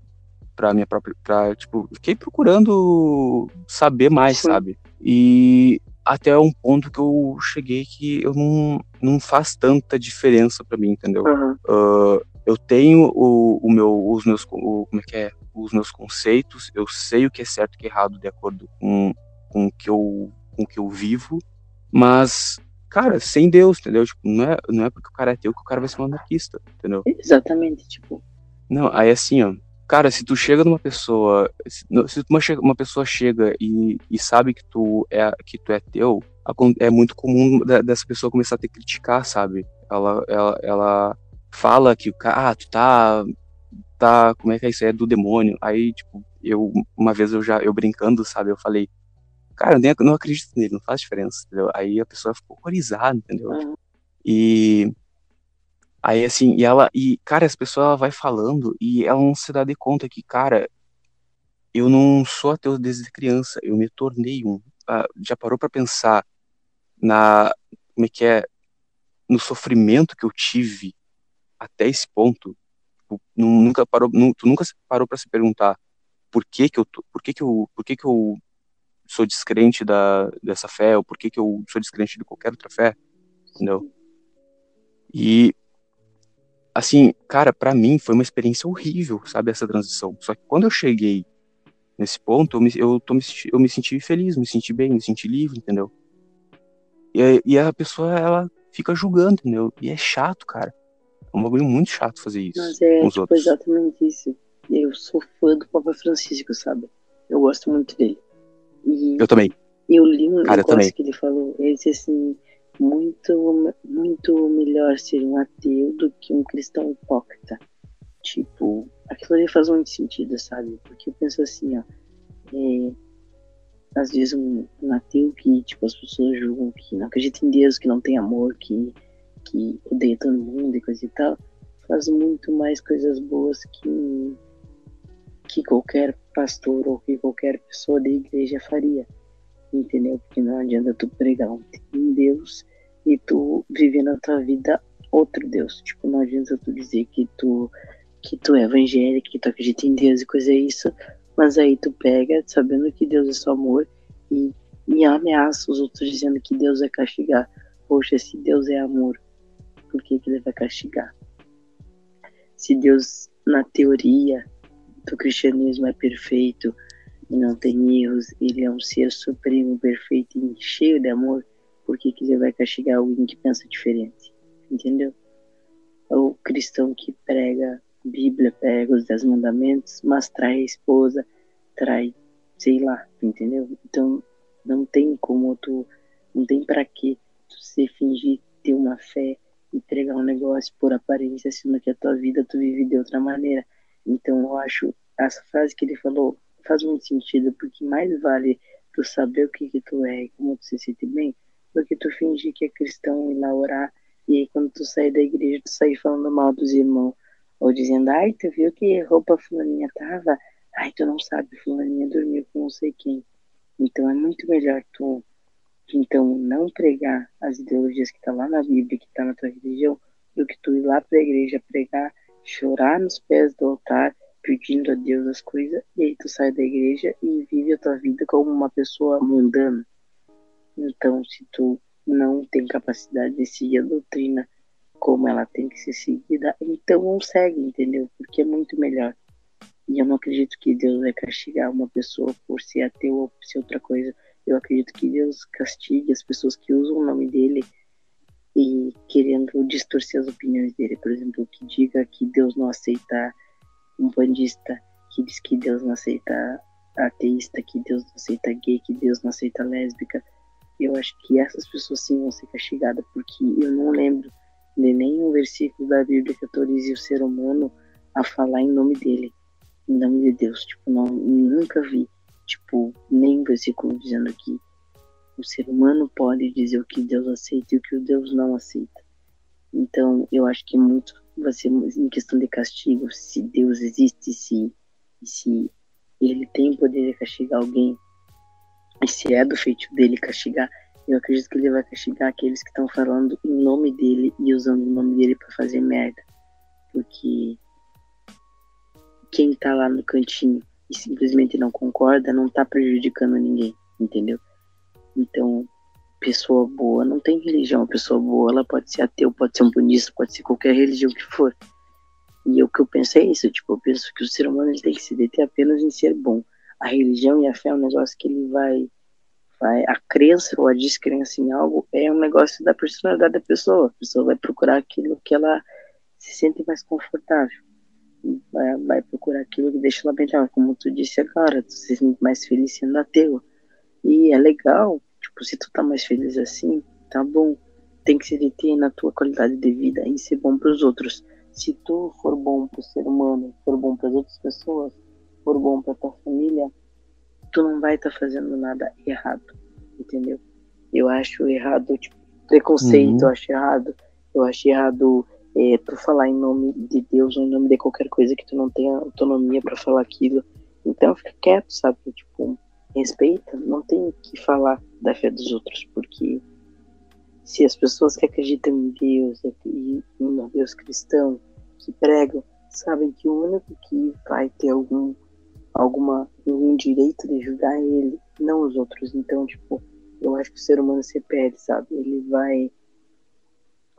pra minha própria. Pra, tipo, fiquei procurando saber mais, Sim. sabe? E até um ponto que eu cheguei que eu não, não faz tanta diferença para mim, entendeu? Uhum. Uh, eu tenho o, o meu, os meus, o, como é que é? Os meus conceitos, eu sei o que é certo e o que é errado de acordo com, com o que eu, com o que eu vivo, mas cara, sem Deus, entendeu? Tipo, não é, não é porque o cara é teu que o cara vai ser um anarquista, entendeu? Exatamente, tipo. Não, aí assim, ó, Cara, se tu chega numa pessoa, se, uma, uma pessoa chega e, e sabe que tu é que tu é teu, é muito comum dessa pessoa começar a te criticar, sabe? Ela, ela, ela fala que o cara, ah, tu tá, tá, como é que é isso? É do demônio. Aí, tipo, eu, uma vez eu já, eu brincando, sabe? Eu falei, cara, eu nem, não acredito nele, não faz diferença, entendeu? Aí a pessoa ficou horrorizada, entendeu? Uhum. E Aí assim, e ela, e cara, as pessoas ela vai falando e ela não se dá de conta que, cara, eu não sou ateu desde criança, eu me tornei um. Ah, já parou para pensar na, como é que é, no sofrimento que eu tive até esse ponto? Tu nunca parou, tu nunca parou para se perguntar por que que eu, por que que eu, por que que eu sou descrente da, dessa fé, ou por que que eu sou descrente de qualquer outra fé, entendeu? E assim, cara, para mim foi uma experiência horrível, sabe, essa transição. Só que quando eu cheguei nesse ponto, eu me, eu, tô, eu me senti feliz, me senti bem, me senti livre, entendeu? E, e a pessoa, ela fica julgando, entendeu? E é chato, cara. É um bagulho muito chato fazer isso Mas é, com os tipo, outros. exatamente isso. Eu sou fã do Papa Francisco, sabe? Eu gosto muito dele. E eu também. Eu li um cara, negócio que ele falou, ele disse assim, muito, muito melhor ser um ateu do que um cristão hipócrita. Tipo, aquilo ali faz muito sentido, sabe? Porque eu penso assim, ó. É, às vezes um, um ateu que, tipo, as pessoas julgam que não acredita em Deus, que não tem amor, que, que odeia todo mundo e coisa e tal, faz muito mais coisas boas que, que qualquer pastor ou que qualquer pessoa da igreja faria. Entendeu? Porque não adianta tu pregar um Deus e tu viver na tua vida outro Deus. Tipo, não adianta tu dizer que tu que tu é evangélico, que tu acredita em Deus e coisa isso, mas aí tu pega, sabendo que Deus é só amor, e, e ameaça os outros dizendo que Deus vai castigar. Poxa, se Deus é amor, por que, que ele vai castigar? Se Deus, na teoria do cristianismo, é perfeito e não tem erros, ele é um ser supremo, perfeito e cheio de amor, por que, ele vai castigar alguém que pensa diferente? Entendeu? O cristão que prega Bíblia, prega os dez mandamentos, mas trai a esposa, trai, sei lá, entendeu? Então não tem como tu, não tem para que tu se fingir ter uma fé e pregar um negócio por aparência, sendo que a tua vida tu vive de outra maneira. Então eu acho essa frase que ele falou faz muito sentido, porque mais vale tu saber o que que tu é e como tu se sente bem, do que tu fingir que é cristão e lá orar, e aí quando tu sair da igreja, tu sair falando mal dos irmãos, ou dizendo, ai, tu viu que roupa fulaninha tava? Ai, tu não sabe, fulaninha dormiu com não sei quem. Então é muito melhor tu, então, não pregar as ideologias que tá lá na Bíblia, que tá na tua religião, do que tu ir lá pra igreja pregar, chorar nos pés do altar, pedindo a Deus as coisas, e aí tu sai da igreja e vive a tua vida como uma pessoa mundana. Então, se tu não tem capacidade de seguir a doutrina como ela tem que ser seguida, então não segue, entendeu? Porque é muito melhor. E eu não acredito que Deus vai castigar uma pessoa por ser ateu ou por ser outra coisa. Eu acredito que Deus castigue as pessoas que usam o nome dele e querendo distorcer as opiniões dele. Por exemplo, que diga que Deus não aceita um bandista, que diz que Deus não aceita ateísta, que Deus não aceita gay, que Deus não aceita lésbica. Eu acho que essas pessoas sim vão ser castigadas, porque eu não lembro de nenhum versículo da Bíblia que autorize o ser humano a falar em nome dele, em nome de Deus. Tipo, não, nunca vi, tipo, nenhum versículo dizendo que o ser humano pode dizer o que Deus aceita e o que Deus não aceita. Então, eu acho que muito vai ser em questão de castigo, se Deus existe, se, se ele tem poder de castigar alguém, e se é do feito dele castigar, eu acredito que ele vai castigar aqueles que estão falando em nome dele e usando o nome dele para fazer merda. Porque quem tá lá no cantinho e simplesmente não concorda não tá prejudicando ninguém, entendeu? Então, pessoa boa não tem religião. Pessoa boa, ela pode ser ateu, pode ser um budista, pode ser qualquer religião que for. E o que eu penso é isso, tipo, eu penso que o ser humano ele tem que se deter apenas em ser bom. A religião e a fé é um negócio que ele vai vai, a crença ou a descrença em algo é um negócio da personalidade da pessoa. A pessoa vai procurar aquilo que ela se sente mais confortável. Vai, vai procurar aquilo que deixa ela bem. Como tu disse agora, tu se sente mais feliz sendo ateu. E é legal, tipo, se tu tá mais feliz assim, tá bom. Tem que se deter na tua qualidade de vida em ser bom para os outros. Se tu for bom pro ser humano, for bom para as outras pessoas, for bom para tua família, tu não vai estar tá fazendo nada errado, entendeu? Eu acho errado, tipo, preconceito, uhum. eu acho errado. Eu acho errado é, tu falar em nome de Deus ou em nome de qualquer coisa que tu não tenha autonomia para falar aquilo. Então fica quieto, sabe? Tipo, respeita, não tem que falar da fé dos outros, porque se as pessoas que acreditam em Deus e em Deus cristão, que pregam, sabem que o único que vai ter algum alguma algum direito de julgar ele, não os outros. Então, tipo, eu acho que o ser humano se perde, sabe? Ele vai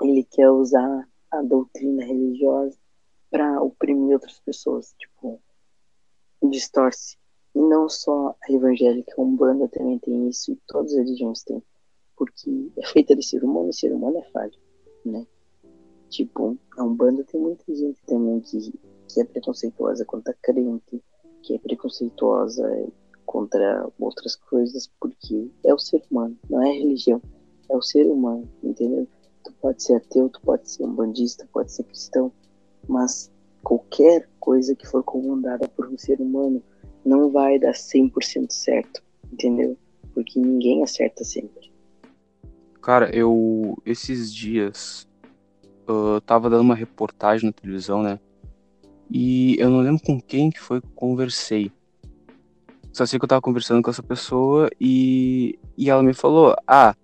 ele quer usar a doutrina religiosa para oprimir outras pessoas, tipo, distorce. E não só a evangélica, a Umbanda também tem isso, e todas as religiões têm. Porque é feita de ser humano e ser humano é falho, né? Tipo, a Umbanda tem muita gente também que, que é preconceituosa contra crente, que é preconceituosa contra outras coisas, porque é o ser humano, não é religião, é o ser humano, entendeu? Tu pode ser ateu, tu pode ser um bandista, pode ser cristão, mas qualquer coisa que for comandada por um ser humano não vai dar 100% certo, entendeu? Porque ninguém acerta sempre. Cara, eu esses dias eu tava dando uma reportagem na televisão, né? E eu não lembro com quem que foi que conversei. Só sei que eu tava conversando com essa pessoa e, e ela me falou: "Ah,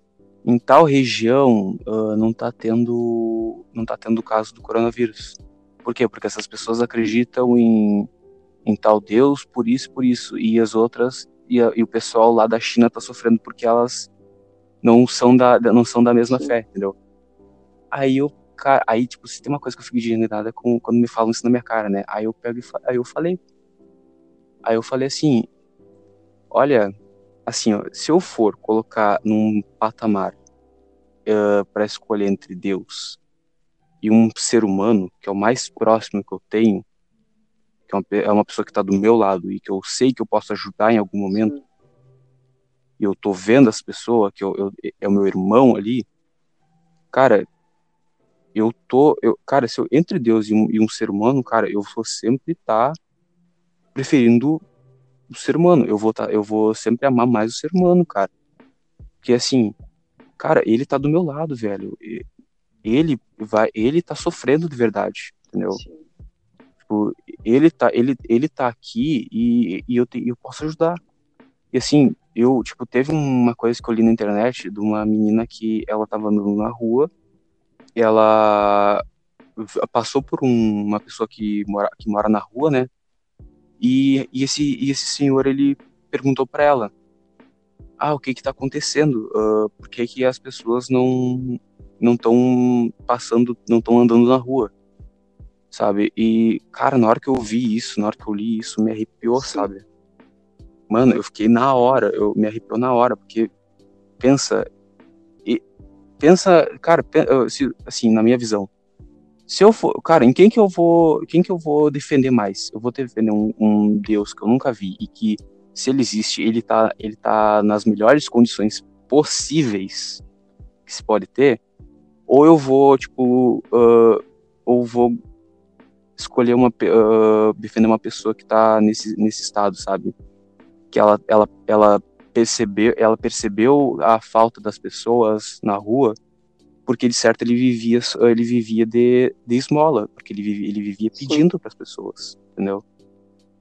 em tal região uh, não tá tendo não tá tendo caso do coronavírus. Por quê? Porque essas pessoas acreditam em, em tal Deus, por isso, por isso. E as outras, e, a, e o pessoal lá da China tá sofrendo porque elas não são da, não são da mesma Sim. fé, entendeu? Aí eu, cara, aí, tipo, se tem uma coisa que eu fico indignado é com, quando me falam isso na minha cara, né? Aí eu pego e aí eu falei. Aí eu falei assim, olha, assim, ó, se eu for colocar num patamar uh, para escolher entre Deus e um ser humano, que é o mais próximo que eu tenho, que é uma, é uma pessoa que está do meu lado e que eu sei que eu posso ajudar em algum momento, e eu tô vendo essa pessoa, que eu, eu, é o meu irmão ali, cara, eu tô, eu, cara, se eu, entre Deus e um, e um ser humano, cara, eu vou sempre estar tá preferindo o ser humano. Eu vou, tá, eu vou sempre amar mais o ser humano, cara. Porque assim, cara, ele tá do meu lado, velho. Ele vai, ele tá sofrendo de verdade, entendeu? Tipo, ele tá, ele, ele tá aqui e, e eu, te, eu posso ajudar. E assim, eu, tipo, teve uma coisa que eu li na internet de uma menina que ela tava andando na rua, ela passou por um, uma pessoa que mora, que mora na rua, né? E, e, esse, e esse senhor, ele perguntou para ela, ah, o que que tá acontecendo? Uh, por que que as pessoas não não estão passando, não estão andando na rua? Sabe? E, cara, na hora que eu vi isso, na hora que eu li isso, me arrepiou, sabe? Mano, eu fiquei na hora, eu me arrepiou na hora, porque pensa, e, pensa, cara, assim, na minha visão, se eu for, cara, em quem que eu vou, quem que eu vou defender mais? Eu vou defender um, um, Deus que eu nunca vi e que se ele existe, ele tá, ele tá nas melhores condições possíveis que se pode ter, ou eu vou, tipo, uh, ou vou escolher uma, uh, defender uma pessoa que tá nesse, nesse estado, sabe? Que ela, ela, ela percebeu, ela percebeu a falta das pessoas na rua porque de certo ele vivia ele vivia de, de esmola, porque ele vivia, ele vivia pedindo para as pessoas, entendeu?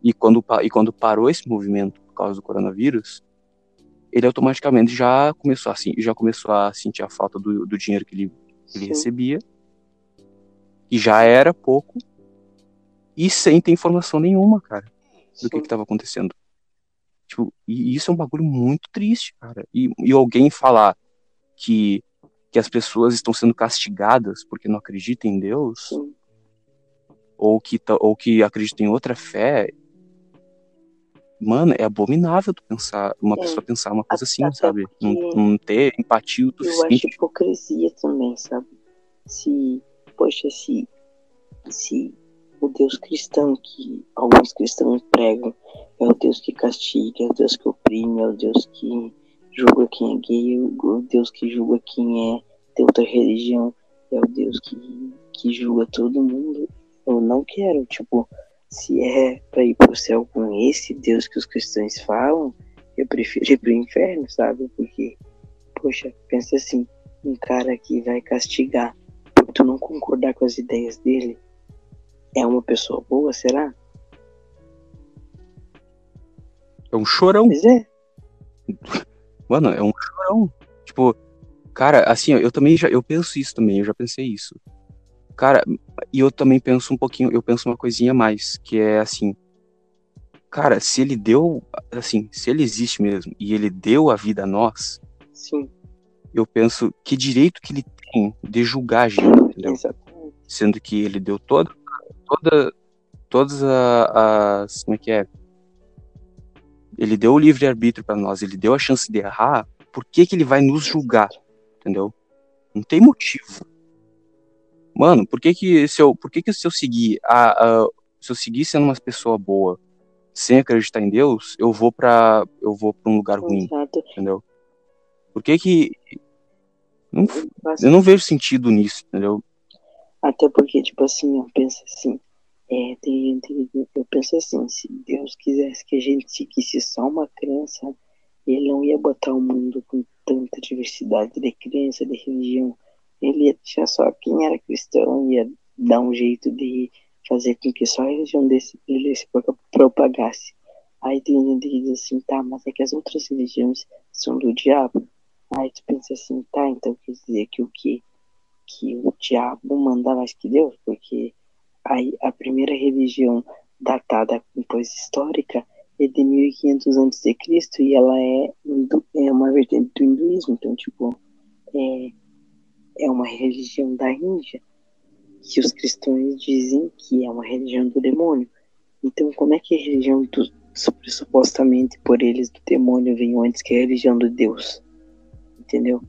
E quando e quando parou esse movimento por causa do coronavírus, ele automaticamente já começou assim, já começou a sentir a falta do, do dinheiro que ele, que ele recebia, e já era pouco, e sem ter informação nenhuma, cara, do Sim. que estava acontecendo. Tipo, e isso é um bagulho muito triste, cara. E, e alguém falar que que as pessoas estão sendo castigadas porque não acreditam em Deus, Sim. ou que, ou que acreditam em outra fé, mano, é abominável tu pensar, uma é. pessoa pensar uma coisa assim, sabe? Não, não, ter empatia o suficiente. Eu acho hipocrisia também, sabe? Se, poxa, se, se o Deus cristão que alguns cristãos pregam é o Deus que castiga, é o Deus que oprime, é o Deus que julga quem é gay, o Deus que julga quem é de outra religião, é o Deus que, que julga todo mundo. Eu não quero, tipo, se é para ir pro céu com esse Deus que os cristãos falam, eu prefiro ir pro inferno, sabe? Porque, poxa, pensa assim, um cara que vai castigar por tu não concordar com as ideias dele, é uma pessoa boa, será? É um chorão. Pois é. Mano, é um chorão. Tipo, cara, assim, eu também já, eu penso isso também, eu já pensei isso. Cara, e eu também penso um pouquinho, eu penso uma coisinha a mais, que é assim, cara, se ele deu, assim, se ele existe mesmo e ele deu a vida a nós, Sim. eu penso que direito que ele tem de julgar a gente, entendeu? Exatamente. Sendo que ele deu toda, toda, todas as, como é que é? ele deu o livre-arbítrio para nós, ele deu a chance de errar, por que, que ele vai nos julgar? Entendeu? Não tem motivo. Mano, por que que se eu, por que que se eu seguir a, a se eu seguir sendo uma pessoa boa, sem acreditar em Deus, eu vou para eu vou para um lugar ruim, Exato. entendeu? Por que que não, eu não vejo sentido nisso, entendeu? Até porque tipo assim, eu penso assim, É, tem, tem, eu penso assim, se Deus quisesse que a gente seguisse só uma crença, ele não ia botar o mundo com tanta diversidade de crença, de religião. Ele ia deixar só quem era cristão, ia dar um jeito de fazer com que só a religião desse, dele se propagasse. Aí tem gente que diz assim, tá, mas é que as outras religiões são do diabo. Aí tu pensa assim, tá, então quer dizer que o que? Que o diabo manda mais que Deus, porque aí a primeira religião datada com coisa histórica é de 1500 a.C. e ela é, é uma vertente do hinduísmo, então, tipo, é, é uma religião da Índia que os cristãos dizem que é uma religião do demônio. Então, como é que a religião do, supostamente por eles do demônio vem antes que a religião do Deus? Entendeu?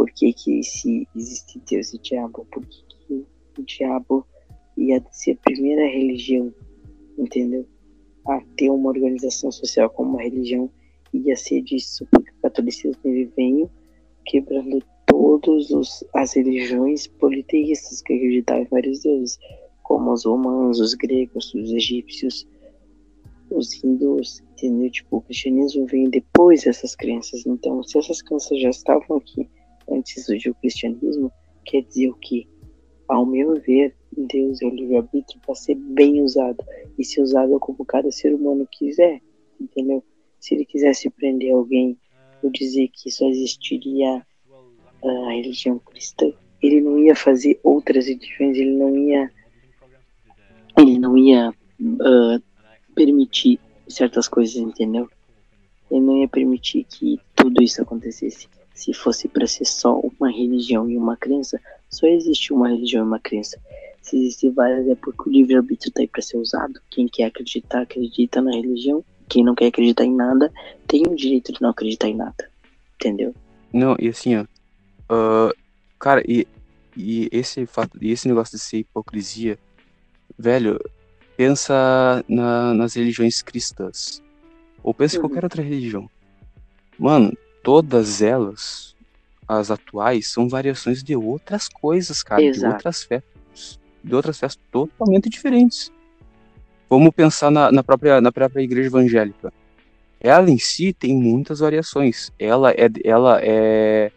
Por que, que se existe Deus e diabo, por que, que o diabo ia ser a primeira religião, entendeu? A ter uma organização social como uma religião ia ser disso, porque o catolicismo ele veio quebrando todas as religiões politeístas que acreditavam em vários deuses, como os romanos, os gregos, os egípcios, os hindus, entendeu? Tipo, o cristianismo vem depois dessas crenças. Então, se essas crenças já estavam aqui antes do cristianismo, quer dizer o que? Ao meu ver, Deus é o livre-arbítrio para ser bem usado e ser usado como cada ser humano quiser, entendeu? Se ele quisesse prender alguém ou dizer que só existiria a religião cristã, ele não ia fazer outras religiões, ele não ia ele não ia uh, permitir certas coisas, entendeu? Ele não ia permitir que tudo isso acontecesse. Se fosse para ser só uma religião e uma crença, só existe uma religião e uma crença. Se existem várias, é porque o livre-arbítrio tá aí para ser usado. Quem quer acreditar, acredita na religião. Quem não quer acreditar em nada, tem o direito de não acreditar em nada. Entendeu? Não, e assim, ó, Uh, cara, e, e esse fato, e esse negócio de ser hipocrisia, velho, pensa na, nas religiões cristãs. Ou pensa uhum. em qualquer outra religião. Mano, todas elas, as atuais, são variações de outras coisas, cara, Exato. de outras festas. De outras festas totalmente diferentes. Vamos pensar na, na, própria, na própria igreja evangélica. Ela em si tem muitas variações. Ela é, ela é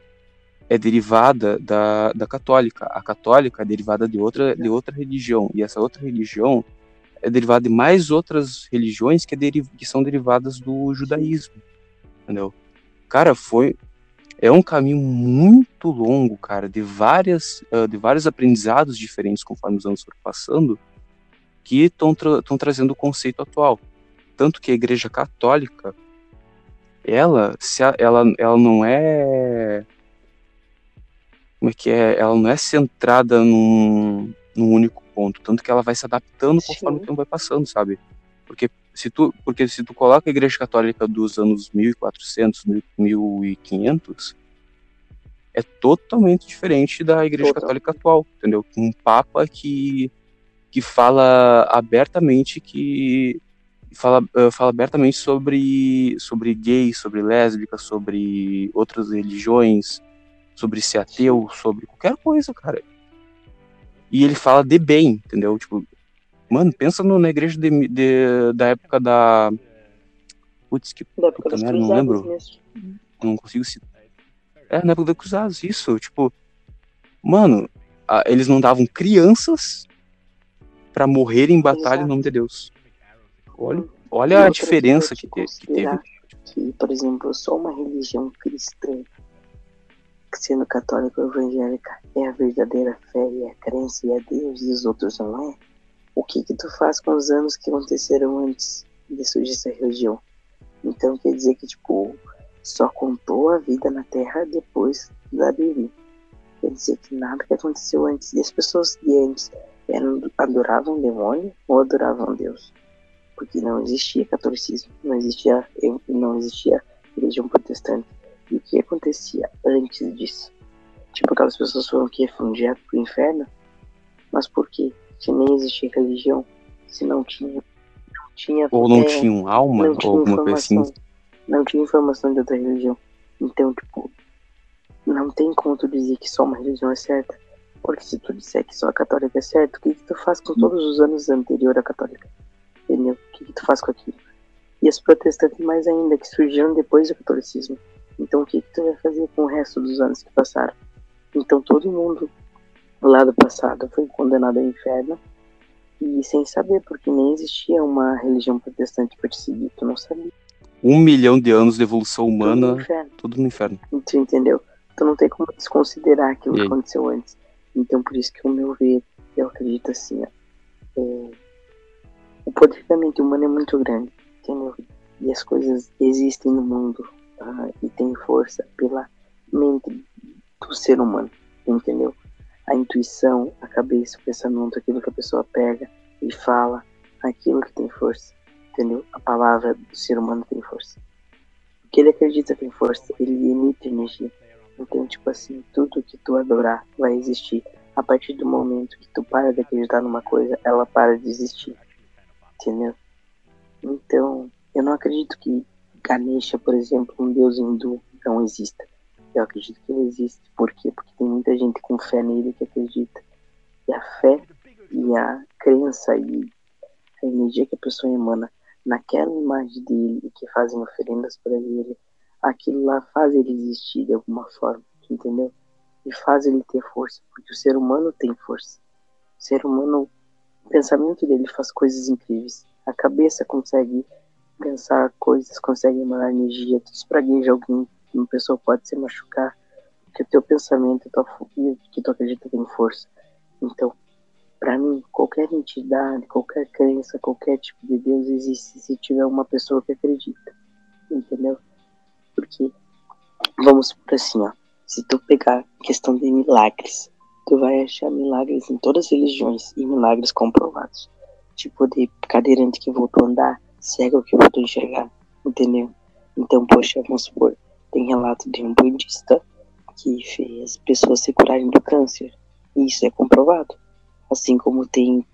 é derivada da, da católica. A católica é derivada de outra, de outra religião. E essa outra religião é derivada de mais outras religiões que, é deriv que são derivadas do judaísmo. Entendeu? Cara, foi. É um caminho muito longo, cara, de, várias, uh, de vários aprendizados diferentes conforme os anos foram passando, que estão tra trazendo o conceito atual. Tanto que a Igreja Católica, ela, se a, ela, ela não é como é que é, ela não é centrada num, num único ponto, tanto que ela vai se adaptando conforme Sim. o tempo vai passando, sabe? Porque se tu, porque se tu coloca a Igreja Católica dos anos 1400, 1500, é totalmente diferente da Igreja Total. Católica atual, entendeu? Um papa que que fala abertamente que fala, uh, fala abertamente sobre sobre gays, sobre lésbicas, sobre outras religiões, sobre ser ateu, sobre qualquer coisa, cara. E ele fala de bem, entendeu? Tipo, mano, pensa no, na igreja de, de, da época da. Putz, que da época puta, não lembro. Mesmo. Não consigo citar. É, na época dos Cruzados, isso. Tipo, mano, a, eles não davam crianças para morrer em batalha Exato. em nome de Deus. Olha, olha a diferença que, que teve. Que, por exemplo, só uma religião cristã sendo católica ou evangélica é a verdadeira fé e a crença e a Deus e os outros não é? O que que tu faz com os anos que aconteceram antes de surgir essa religião? Então quer dizer que, tipo, só contou a vida na Terra depois da Bíblia. Quer dizer que nada que aconteceu antes, e as pessoas de antes eram, adoravam demônio ou adoravam Deus? Porque não existia catolicismo, não existia, não existia religião protestante e o que acontecia antes disso? Tipo, aquelas pessoas foram que foram direto pro inferno? Mas por quê? Se nem existia religião, se não tinha. Não tinha ou não tinha alma, ou alguma coisa assim. Não tinha informação de outra religião. Então, tipo, não tem como tu dizer que só uma religião é certa. Porque se tu disser que só a católica é certo, o que, que tu faz com todos os anos anteriores à católica? Entendeu? O que, que tu faz com aquilo? E as protestantes mais ainda, que surgiram depois do catolicismo. Então o que, que tu vai fazer com o resto dos anos que passaram? Então todo mundo lá do passado foi condenado ao inferno e sem saber, porque nem existia uma religião protestante para te seguir, tu não sabia. Um milhão de anos de evolução humana, tudo no inferno. Tu entendeu? Tu não tem como desconsiderar aquilo que aconteceu antes. Então por isso que, ao meu ver, eu acredito assim, ó, é, o poder da mente humana é muito grande, entendeu? E as coisas existem no mundo uh, e têm força pela mente do ser humano, entendeu? A intuição, a cabeça, o pensamento, aquilo que a pessoa pega e fala, aquilo que tem força, entendeu? A palavra do ser humano tem força. O que ele acredita tem força, ele emite energia. Então, tipo assim, tudo que tu adorar vai existir. A partir do momento que tu para de acreditar numa coisa, ela para de existir. Entendeu? Então, eu não acredito que Ganesha, por exemplo, um deus hindu, não exista. Eu acredito que ele existe. Por quê? Porque tem muita gente com fé nele que acredita. E a fé e a crença e a energia que a pessoa emana naquela imagem dele e que fazem oferendas para ele, aquilo lá faz ele existir de alguma forma, entendeu? E faz ele ter força, porque o ser humano tem força. O ser humano, o pensamento dele faz coisas incríveis. A cabeça consegue pensar coisas, consegue emanar energia, tu espragueja alguém uma pessoa pode se machucar, porque o teu pensamento tua, que tu acredita tem força. Então, para mim, qualquer entidade, qualquer crença, qualquer tipo de Deus existe se tiver uma pessoa que acredita, entendeu? Porque, vamos por assim, ó, se tu pegar questão de milagres, tu vai achar milagres em todas as religiões e milagres comprovados. Tipo de cadeirante que voltou a andar, cego que voltou a enxergar, entendeu? Então, poxa, vamos supor, tem relato de um budista que fez pessoas se curarem do câncer. E isso é comprovado. Assim como tem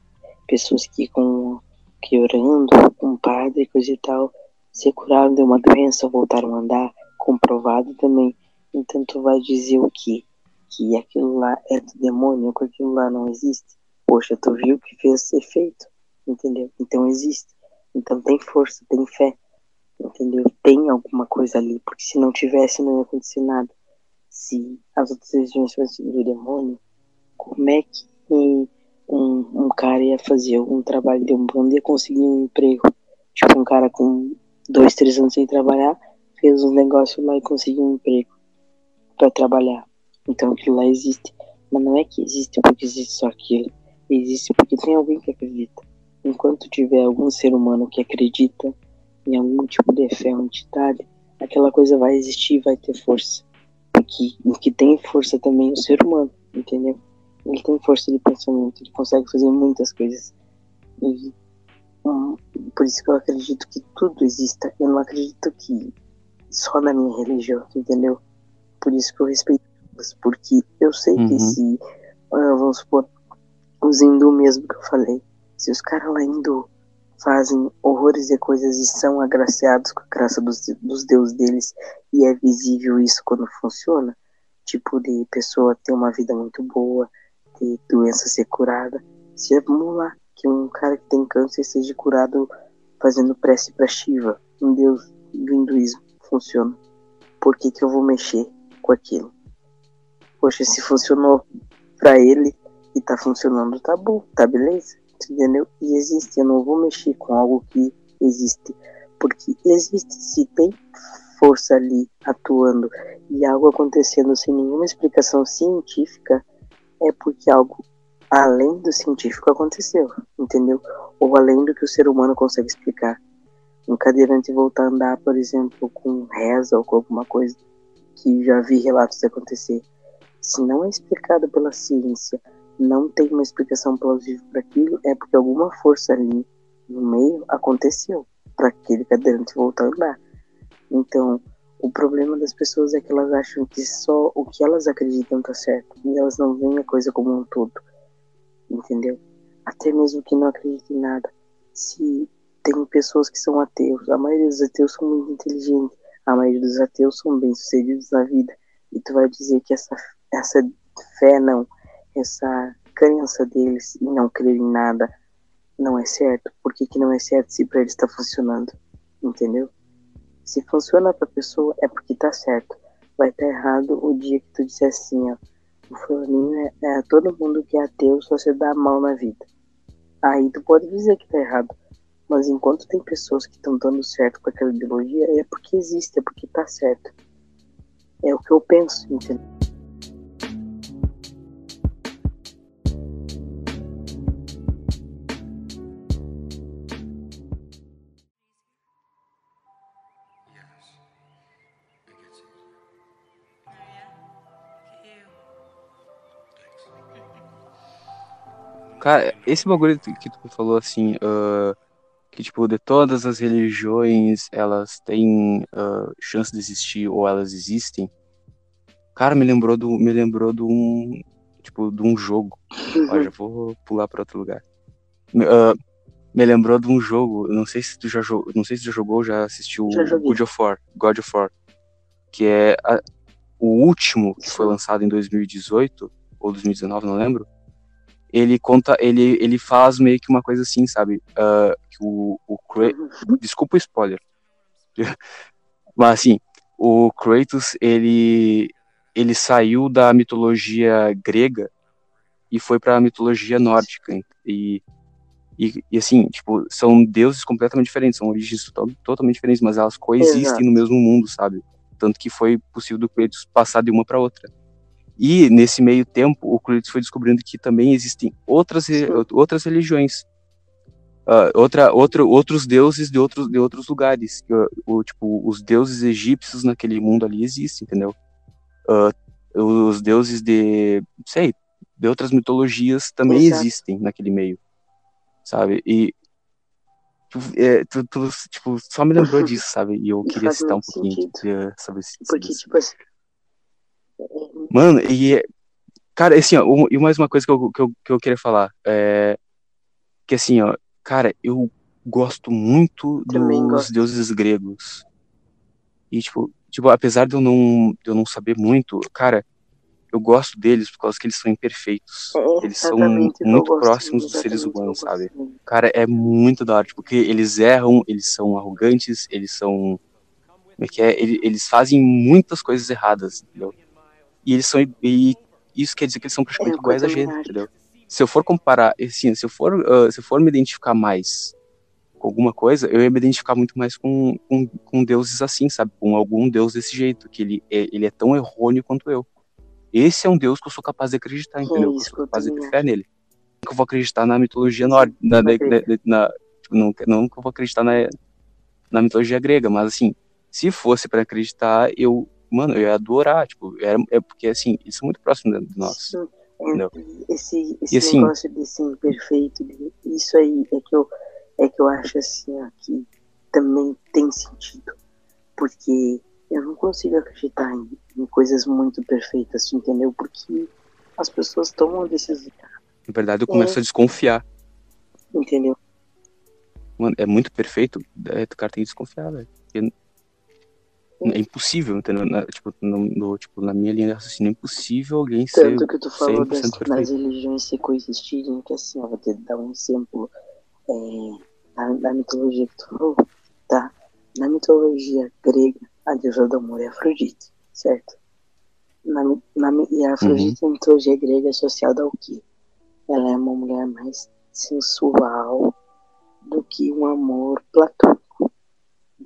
pessoas que com que orando com um padre, coisa e tal, se curaram de uma doença, voltaram a andar, comprovado também. Então tu vai dizer o quê? Que aquilo lá é do demônio, que aquilo lá não existe. Poxa, tu viu que fez efeito, entendeu? Então existe. Então tem força, tem fé entendeu? Tem alguma coisa ali, porque se não tivesse, não ia acontecer nada. Se as outras religiões fossem do demônio, como é que um, um cara ia fazer algum trabalho de um bando ia conseguir um emprego? Tipo, um cara com dois, três anos sem trabalhar, fez um negócio lá e conseguiu um emprego para trabalhar. Então aquilo lá existe. Mas não é que existe porque existe só aquilo. Existe porque tem alguém que acredita. Enquanto tiver algum ser humano que acredita em algum tipo de fé ou entidade, aquela coisa vai existir e vai ter força. Porque o que tem força também é o ser humano, entendeu? Ele tem força de pensamento, ele consegue fazer muitas coisas. E hum, por isso que eu acredito que tudo exista. Eu não acredito que só na minha religião, entendeu? Por isso que eu respeito todas, porque eu sei uhum. que se, uh, vamos supor, os hindus mesmo que eu falei, se os caras lá hindu fazem horrores de coisas e são agraciados com a graça dos, dos deuses deles e é visível isso quando funciona, tipo de pessoa ter uma vida muito boa, ter doença ser curada. Se vamos lá, que um cara que tem câncer seja curado fazendo prece para Shiva, um deus do hinduísmo, funciona. Por que, que eu vou mexer com aquilo? Poxa, se funcionou para ele e tá funcionando, tá bom, tá beleza entendeu? E existe, eu não vou mexer com algo que existe, porque existe, se tem força ali atuando e algo acontecendo sem nenhuma explicação científica, é porque algo além do científico aconteceu, entendeu? Ou além do que o ser humano consegue explicar. Um cadeirante voltar a andar, por exemplo, com reza ou com alguma coisa que já vi relatos acontecer. Se não é explicado pela ciência, não tem uma explicação plausível para aquilo, é porque alguma força ali no meio aconteceu para aquele cadeirante voltar a andar. Então, o problema das pessoas é que elas acham que só o que elas acreditam tá certo e elas não veem a coisa como um todo, entendeu? Até mesmo que não acreditem em nada. Se tem pessoas que são ateus, a maioria dos ateus são muito inteligentes, a maioria dos ateus são bem-sucedidos na vida, e tu vai dizer que essa, essa fé não, essa crença deles em não crer em nada não é certo, por que, que não é certo se para eles está funcionando? Entendeu? Se funciona para a pessoa é porque tá certo. Vai estar tá errado o dia que tu disser assim, ó. O fulaninho é, é todo mundo que é ateu só se dá mal na vida. Aí tu pode dizer que tá errado. Mas enquanto tem pessoas que estão dando certo com aquela ideologia, é porque existe, é porque tá certo. É o que eu penso, entendeu? Cara, esse bagulho que tu falou assim, uh, que tipo, de todas as religiões elas têm uh, chance de existir ou elas existem, cara, me lembrou do. Me lembrou de um. Tipo, de um jogo. Ó, já vou pular para outro lugar. Uh, me lembrou de um jogo, não sei se tu já jogou, não sei se tu já jogou, já assistiu já God of War, God of War, que é a, o último que foi lançado em 2018 ou 2019, não lembro ele conta, ele, ele faz meio que uma coisa assim, sabe? Uh, que o, o Desculpa o spoiler. Mas assim, o Kratos, ele, ele saiu da mitologia grega e foi para a mitologia nórdica. E, e, e, assim, tipo, são deuses completamente diferentes, são origens totalmente diferentes, mas elas coexistem Exato. no mesmo mundo, sabe? Tanto que foi possível do Kratos passar de uma para outra. E nesse meio tempo, o Kratos foi descobrindo que também existem outras, outras religiões, uh, outra, outra, outros deuses de outros, de outros lugares. O, tipo, os deuses egípcios naquele mundo ali existem, entendeu? Uh, os deuses de, sei, de outras mitologias também Exato. existem naquele meio, sabe? E tu, é, tu, tu, tipo, só me lembrou disso, sabe? E eu queria citar um pouquinho sobre isso. Porque, tipo assim, Mano, e. Cara, assim, ó, e mais uma coisa que eu, que eu, que eu queria falar. É. Que assim, ó, cara, eu gosto muito Também dos gosto. deuses gregos. E, tipo, tipo, apesar de eu não, de eu não saber muito, cara, eu gosto deles por causa que eles são imperfeitos. É, eles são muito próximos dos seres humanos, sabe? Cara, é muito da hora, tipo, porque eles erram, eles são arrogantes, eles são. Como é que é? Eles, eles fazem muitas coisas erradas, entendeu? E eles são. E isso quer dizer que eles são praticamente é, iguais a gente, entendeu? Se eu for comparar, assim, se eu for, uh, se eu for me identificar mais com alguma coisa, eu ia me identificar muito mais com, com, com deuses assim, sabe? Com algum deus desse jeito, que ele é, ele é tão errôneo quanto eu. Esse é um deus que eu sou capaz de acreditar, entendeu? É eu sou capaz de ter fé nele. Eu vou acreditar na mitologia nórdica, na, na, na, tipo, que eu vou acreditar na, na mitologia grega, mas assim, se fosse para acreditar, eu mano, eu ia adorar, tipo, era, é porque, assim, isso é muito próximo de nós. entendeu? Esse, esse e, assim, negócio de ser imperfeito, isso aí é que eu, é que eu acho, assim, ó, que também tem sentido. Porque eu não consigo acreditar em, em coisas muito perfeitas, entendeu? Porque as pessoas tomam decisões. Na verdade, eu começo é. a desconfiar. Entendeu? Mano, é muito perfeito, é, o cara tem que desconfiar, velho. É impossível, entendeu? Na, tipo, no, no, tipo, na minha linha de raciocínio, é impossível alguém Tanto ser Tanto que tu falou das, nas religiões se coexistirem, que assim, ó, vou te dar um exemplo é, da, mitologia que tu falou, tá? Na mitologia grega, a deusa do amor é Afrodite, certo? Na, na, e a Afrodite uhum. na mitologia grega é associada ao quê? Ela é uma mulher mais sensual do que um amor platônico,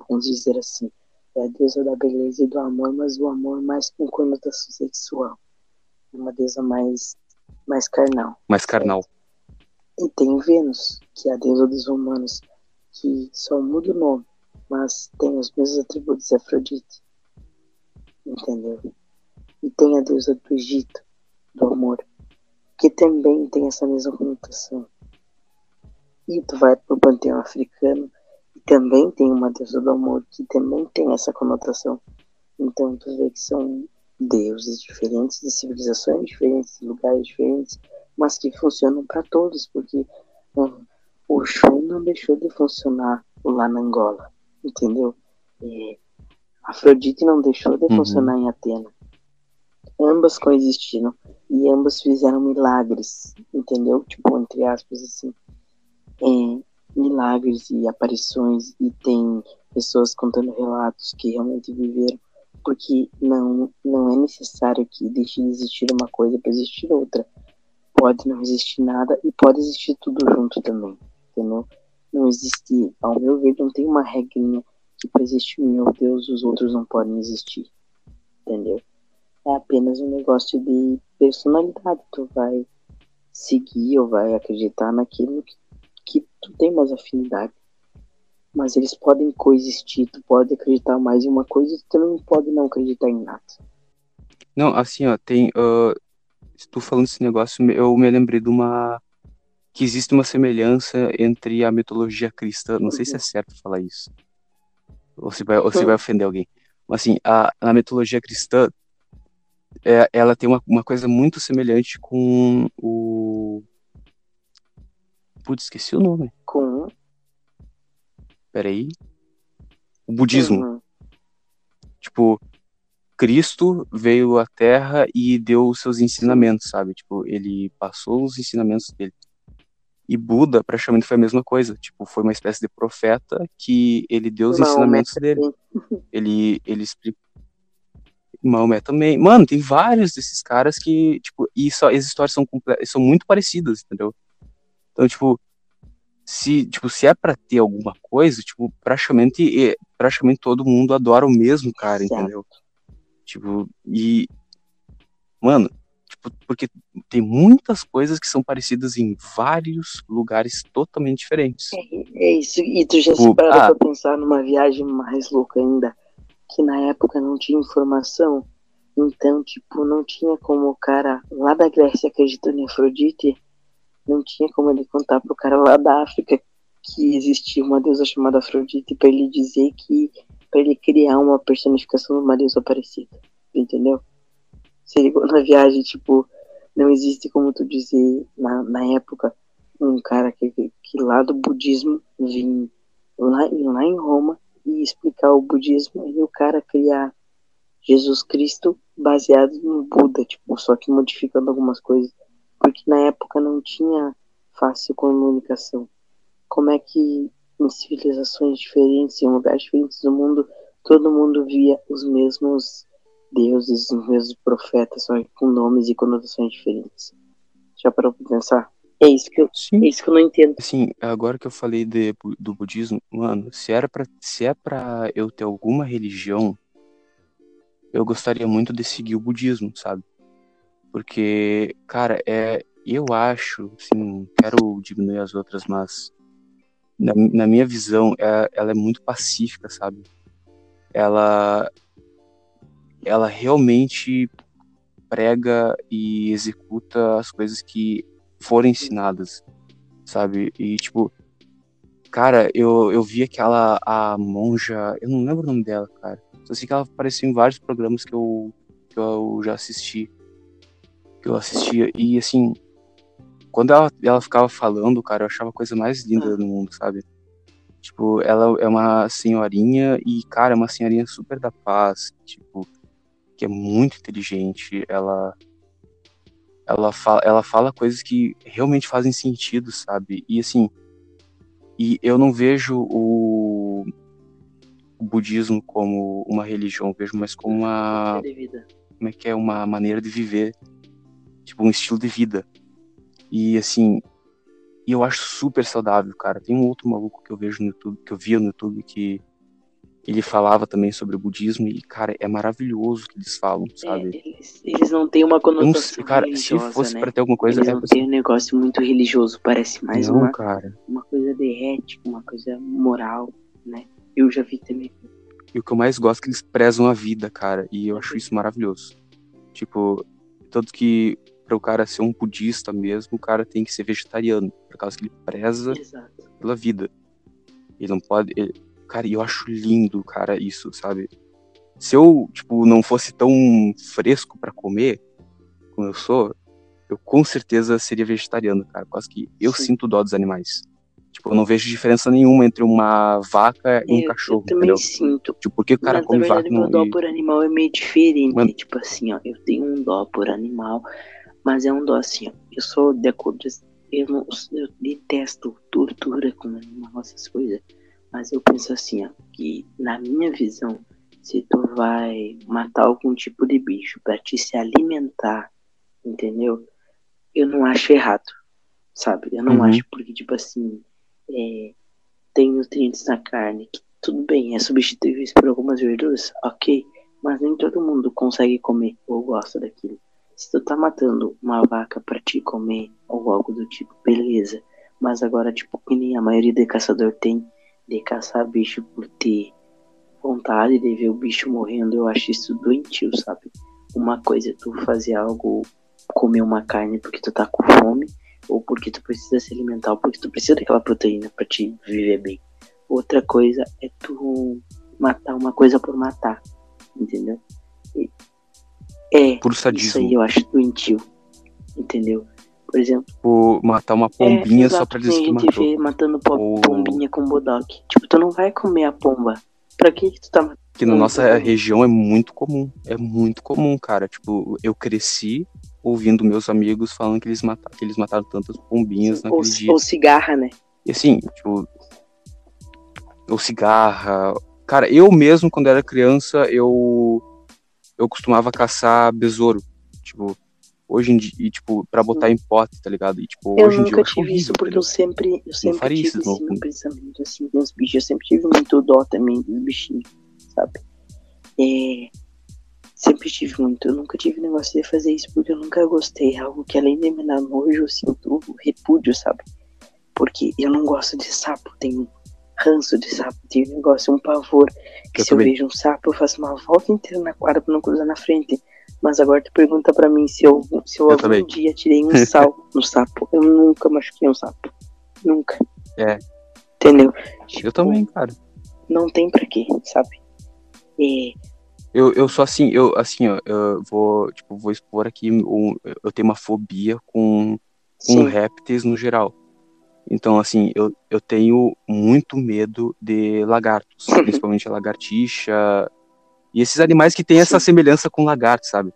vamos dizer assim é a deusa da beleza e do amor, mas o amor mais com conotação sexual. É uma deusa mais, mais carnal. Mais carnal. E tem Vênus, que é a deusa dos humanos, que só muda o nome, mas tem os mesmos atributos de Afrodite. Entendeu? E tem a deusa do Egito, do amor, que também tem essa mesma conotação. E tu vai pro panteão africano, também tem uma deusa do amor que também tem essa conotação. Então tu vê que são deuses diferentes, de civilizações diferentes, de lugares diferentes, mas que funcionam para todos, porque uh, o show não deixou de funcionar lá na Angola, entendeu? E Afrodite não deixou de uhum. funcionar em Atena. ambas coexistiram e ambas fizeram milagres, entendeu? Tipo, entre aspas, assim. É, milagres e aparições e tem pessoas contando relatos que realmente viveram, porque não, não é necessário que deixe de existir uma coisa para existir outra. Pode não existir nada e pode existir tudo junto também, entendeu? Não existe, ao meu ver, não tem uma regrinha que para existir meu Deus os outros não podem existir, entendeu? É apenas um negócio de personalidade. Tu vai seguir ou vai acreditar naquilo que, que tu tem mais afinidade. Mas eles podem coexistir. Tu pode acreditar mais em uma coisa e tu também pode não acreditar em nada. Não, assim, ó, tem. Uh, tu falando esse negócio, eu me lembrei de uma. Que existe uma semelhança entre a mitologia cristã. Não sei se é certo falar isso. Ou se vai, ou se vai ofender alguém. Mas assim, a, na mitologia cristã é, ela tem uma, uma coisa muito semelhante com o. Putz, esqueci o nome. Com. Peraí. O budismo. Uhum. Tipo, Cristo veio à Terra e deu os seus ensinamentos, sabe? Tipo, ele passou os ensinamentos dele. E Buda, praticamente, foi a mesma coisa. Tipo, foi uma espécie de profeta que ele deu os Não, ensinamentos dele. Ele, ele explicou Maomé também. Mano, tem vários desses caras que, tipo, e só, as histórias são, são muito parecidas, entendeu? Então, tipo, se, tipo, se é pra ter alguma coisa, tipo, praticamente, praticamente todo mundo adora o mesmo cara, entendeu? Tipo, e. Mano, tipo, porque tem muitas coisas que são parecidas em vários lugares totalmente diferentes. É, é isso, e tu já tipo, se parou ah, pra pensar numa viagem mais louca ainda? que na época não tinha informação, então, tipo, não tinha como o cara lá da Grécia acreditando em Afrodite, não tinha como ele contar pro cara lá da África que existia uma deusa chamada Afrodite para ele dizer que para ele criar uma personificação de uma deusa parecida, entendeu? Se ligou na viagem, tipo, não existe como tu dizer na, na época um cara que, que lá do budismo vinha lá, lá em Roma e explicar o budismo e o cara criar Jesus Cristo baseado no Buda, tipo, só que modificando algumas coisas, porque na época não tinha fácil comunicação. Como é que em civilizações diferentes, em lugares diferentes do mundo, todo mundo via os mesmos deuses, os mesmos profetas, só com nomes e conotações diferentes? Já parou pra pensar? É isso que eu, Sim. É isso que eu não entendo. Sim, agora que eu falei de, do budismo, mano, se era para se é para eu ter alguma religião, eu gostaria muito de seguir o budismo, sabe? Porque, cara, é, eu acho, assim, quero diminuir as outras, mas na, na minha visão, é, ela é muito pacífica, sabe? Ela, ela realmente prega e executa as coisas que foram ensinadas, sabe? E, tipo, cara, eu, eu vi aquela, a monja, eu não lembro o nome dela, cara. Só sei que ela apareceu em vários programas que eu, que eu já assisti, que eu assistia, e, assim, quando ela, ela ficava falando, cara, eu achava a coisa mais linda do mundo, sabe? Tipo, ela é uma senhorinha e, cara, é uma senhorinha super da paz, tipo, que é muito inteligente, ela ela fala, ela fala coisas que realmente fazem sentido, sabe? E assim, e eu não vejo o, o budismo como uma religião, eu vejo mais como uma como é que é uma maneira de viver, tipo um estilo de vida. E assim, e eu acho super saudável, cara. Tem um outro maluco que eu vejo no YouTube, que eu via no YouTube que ele falava também sobre o budismo e, cara, é maravilhoso o que eles falam, é, sabe? É, eles, eles, não têm uma conotação Cara, se fosse né? pra ter alguma coisa... Eles é não é... têm um negócio muito religioso, parece mais não, uma, cara. uma coisa de ética, uma coisa moral, né? Eu já vi também. E o que eu mais gosto é que eles prezam a vida, cara, e eu acho isso maravilhoso. Tipo, tanto que para o cara ser um budista mesmo, o cara tem que ser vegetariano, por causa que ele preza Exato. pela vida. Ele não pode... Ele Cara, eu acho lindo, cara, isso, sabe? Se eu, tipo, não fosse tão fresco para comer, como eu sou, eu com certeza seria vegetariano, cara. Quase que eu Sim. sinto dó dos animais. Tipo, eu não vejo diferença nenhuma entre uma vaca e um Eu- cachorro, Eu também entendeu? sinto. Tipo, por que o cara Mas, come na verdade, vaca meu dó e- por animal é meio diferente. Mano. Tipo assim, ó, eu tenho um dó por animal, mas é um dó assim. Eu sou de acordo. Eu, não, eu detesto tortura com essas coisas. Mas eu penso assim, ó, que na minha visão, se tu vai matar algum tipo de bicho pra te se alimentar, entendeu? Eu não acho errado, sabe? Eu não Uhum. acho porque, tipo assim, é, tem nutrientes na carne que tudo bem, é substituível por algumas verduras, ok, mas nem todo mundo consegue comer ou gosta daquilo. Se tu tá matando uma vaca pra te comer ou algo do tipo, beleza. Mas agora, tipo, que nem a maioria de caçador tem de caçar bicho por ter vontade de ver o bicho morrendo, eu acho isso doentio, sabe? Uma coisa é tu fazer algo, comer uma carne porque tu tá com fome, ou porque tu precisa se alimentar, ou porque tu precisa daquela proteína pra te viver bem. Outra coisa é tu matar uma coisa por matar, entendeu? E- é, isso sadismo. aí eu acho doentio, entendeu? Por exemplo, Tipo, matar uma pombinha é, só pra dizer que matou. vê matando Ou- pombinha com bodoque. Tipo, tu não vai comer a pomba. Pra que que tu tá matando? Que na nossa comum. região é muito comum. É muito comum, cara. Tipo, eu cresci ouvindo meus amigos falando que eles mataram, que eles mataram tantas pombinhas ou, naquele dia. ou cigarra, né? E assim, tipo. Ou cigarra. Cara, eu mesmo, quando era criança, eu. Eu costumava caçar besouro. Tipo, hoje em dia, e, tipo, pra botar em pote, tá ligado? E, tipo, Eu hoje em dia eu tive horrível, isso porque eu sempre, eu sempre faria tive isso, esse meu pensamento assim com os bichos. Eu sempre tive muito dó também dos bichinhos, sabe? É, sempre tive muito. Eu nunca tive negócio de fazer isso porque eu nunca gostei. É algo que além de me dar nojo, eu sinto repúdio, sabe? Porque eu não gosto de sapo, tenho ranço de sapo, um negócio, um pavor. Que Eu se eu também. vejo um sapo, eu faço uma volta inteira na quadra pra não cruzar na frente. Mas agora tu pergunta pra mim se eu, se eu, Eu algum também. dia tirei um sal no sapo. Eu nunca machuquei um sapo. Nunca. É. Entendeu? Eu Tipo, também, cara. Não tem pra quê, sabe? É, Eu, eu sou assim, eu assim, ó, eu vou, tipo, vou expor aqui, um, eu tenho uma fobia com, com sim, répteis no geral. Então, assim, eu, eu tenho muito medo de lagartos, principalmente a lagartixa e esses animais que têm essa semelhança com lagarto, sabe?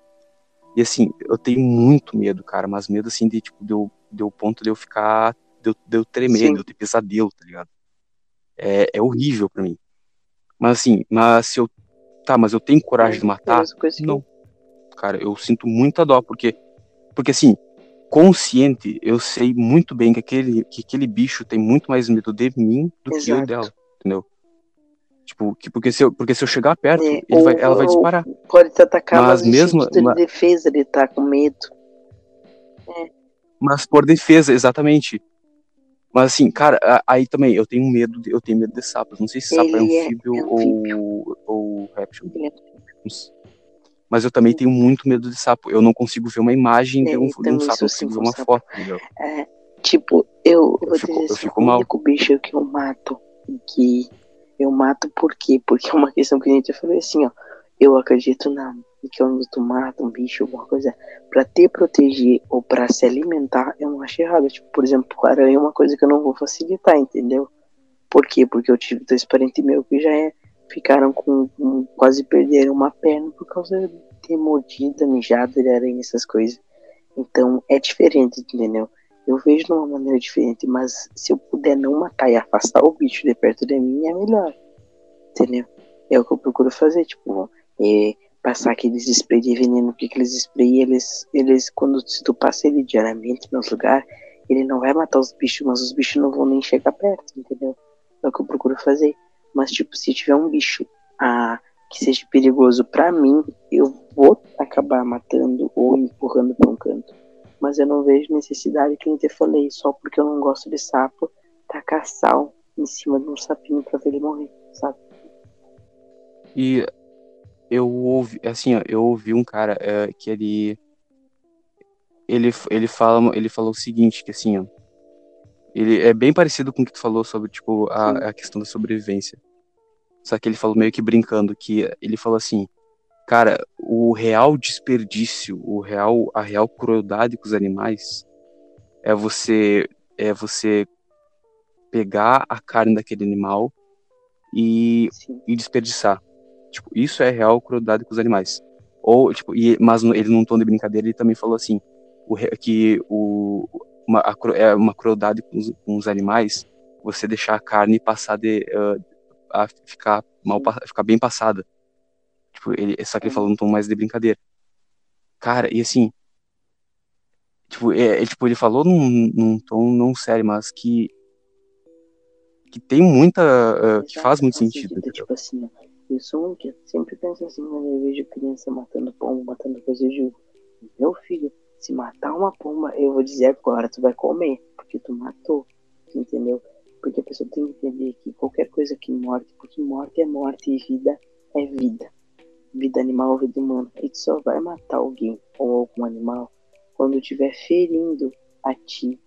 E assim, eu tenho muito medo, cara, mas medo assim de, tipo, de eu, de ponto de eu ficar, de eu, de eu tremer, Sim. de eu ter pesadelo, tá ligado? É, é horrível pra mim. Mas assim, mas se eu, tá, mas eu tenho coragem de é matar, que não. Cara, eu sinto muita dó, porque, porque assim, consciente, eu sei muito bem que aquele, que aquele bicho tem muito mais medo de mim do que eu Exato. dela, entendeu? Tipo, que, porque, se eu, porque se eu chegar perto, É, vai, ela vai disparar. Pode te atacar, Mas mas, mesmo- de ma- defesa, ele tá com medo. Mas por defesa, exatamente. Mas assim, cara, aí também eu tenho medo, de, eu tenho medo de sapos. Não sei se sapo é Ele é- anfíbio, é ou, ou réptil. Ele é- sei. Mas eu também tenho muito medo de sapo. Eu não consigo ver uma imagem de um, eu de um sapo, eu consigo ver com uma sapo. foto? É, tipo, eu, Eu vou fico- dizer eu assim, fico o mal. único bicho que eu mato, que eu mato por quê? Porque é uma questão que a gente falou assim, ó, eu acredito na que quando tu mata um bicho, alguma coisa, pra te proteger ou pra se alimentar, eu não acho errado. Tipo, por exemplo, aranha é uma coisa que eu não vou facilitar, entendeu? Por quê? Porque eu tive dois parentes meus que já é, ficaram com, com- quase perderam uma perna por causa de ter mordida, mijada de aranha, essas coisas. Então é diferente, entendeu? Eu vejo de uma maneira diferente, mas se eu puder não matar e afastar o bicho de perto de mim, é melhor. Entendeu? É o que eu procuro fazer, tipo, é, passar aqueles spray de veneno, porque aqueles spray, eles, eles, quando se tu passa ele diariamente nos lugares, ele não vai matar os bichos, mas os bichos não vão nem chegar perto, entendeu? É o que eu procuro fazer. Mas, tipo, se tiver um bicho ah, que seja perigoso pra mim, eu vou acabar matando ou empurrando pra um canto. Mas eu não vejo necessidade, que nem te falei, só porque eu não gosto de sapo, tacar sal em cima de um sapinho pra ver ele morrer, sabe? E eu ouvi, assim, ó, eu ouvi um cara é, que ele, ele, ele fala, ele falou o seguinte, que assim, ó, ele é bem parecido com o que tu falou sobre, tipo, a, a questão da sobrevivência. Só que ele falou meio que brincando, que ele falou assim, cara, o real desperdício, o real, a real crueldade com os animais é você, é você pegar a carne daquele animal e, e desperdiçar. Tipo, isso é real crueldade com os animais. Ou, tipo, e, mas ele num tom de brincadeira, ele também falou assim, o, que o, uma, a, é uma crueldade com os, com os, animais você deixar a carne passar de, uh, a ficar mal, ficar bem passada. Tipo, ele, só que ele falou num tom mais de brincadeira. Cara, e assim, tipo, é, é, tipo ele falou num, num tom não sério, mas que que tem muita, uh, que faz muito sentido. sentido tipo assim, eu sou um que sempre penso assim, quando eu vejo criança matando pombo, matando coisa, eu digo, meu filho, se matar uma pomba, eu vou dizer agora, tu vai comer, porque tu matou, entendeu? Porque a pessoa tem que entender que qualquer coisa que morte, porque morte é morte e vida é vida. Vida animal ou vida humana. E tu só vai matar alguém ou algum animal quando estiver ferindo a ti,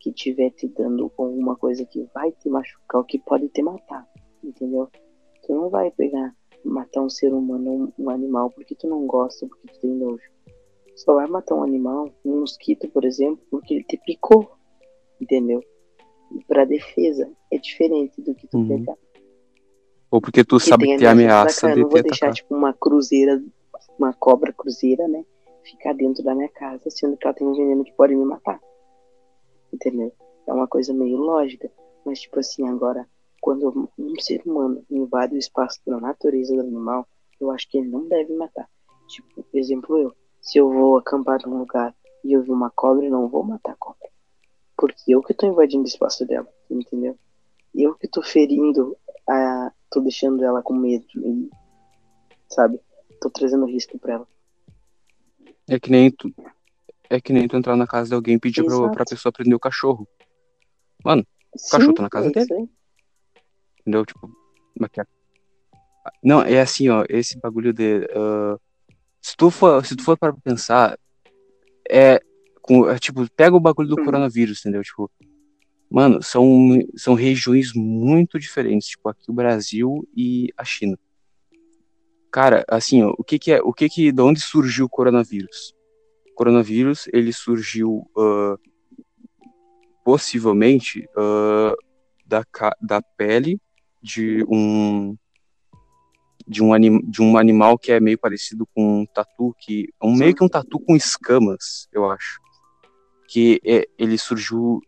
que estiver te dando alguma coisa que vai te machucar ou que pode te matar, entendeu? Tu não vai pegar, matar um ser humano, um, animal, porque tu não gosta, porque tu tem nojo. Só vai matar um animal, um mosquito, por exemplo, porque ele te picou, entendeu? E pra defesa é diferente do que tu uhum. pegar. Ou porque tu sabe que tem ameaça de Eu não vou deixar, tipo, uma cruzeira, uma cobra cruzeira, né? Ficar dentro da minha casa, sendo que ela tem um veneno que pode me matar. Entendeu? É uma coisa meio lógica. Mas, tipo assim, agora, quando um ser humano invade o espaço da natureza do animal, eu acho que ele não deve matar. Tipo, exemplo eu, se eu vou acampar num lugar e eu vi uma cobra, eu não vou matar a cobra. Porque eu que tô invadindo o espaço dela, entendeu? Eu que tô ferindo, a, tô deixando ela com medo e, sabe? Tô trazendo risco pra ela. É que nem tu, é que nem tu entrar na casa de alguém e pedir pra, pra pessoa prender o cachorro. Mano, o Sim, cachorro tá na casa é dele. Entendeu? Tipo, é é? Não, é assim, ó, esse bagulho de. Uh, se tu for, se tu for para pensar, é, com, é, tipo, pega o bagulho do hum. coronavírus, entendeu? Tipo, mano, são, são regiões muito diferentes, tipo, aqui o Brasil e a China. Cara, assim, ó, o que que é, o que que, de onde surgiu o coronavírus? O coronavírus, ele surgiu uh, possivelmente uh, da, da pele de um de um, anim, de um animal que é meio parecido com um tatu, que é um, meio que um tatu com escamas, eu acho. Que é, ele surgiu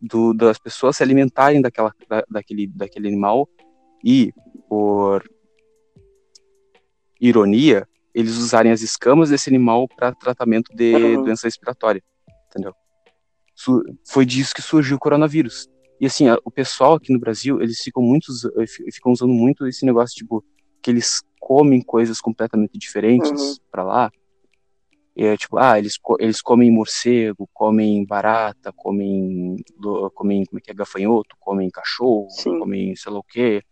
do, das pessoas se alimentarem daquela, da, daquele, daquele animal e, por ironia, eles usarem as escamas desse animal para tratamento de uhum. doença respiratória, entendeu? Foi disso que surgiu o coronavírus. E assim, o pessoal aqui no Brasil, eles ficam muito, ficam usando muito esse negócio, tipo, que eles comem coisas completamente diferentes uhum. para lá. É tipo, ah, eles, eles comem morcego, comem barata, comem, comem como é que é, gafanhoto, comem cachorro, Sim. comem sei lá o quê.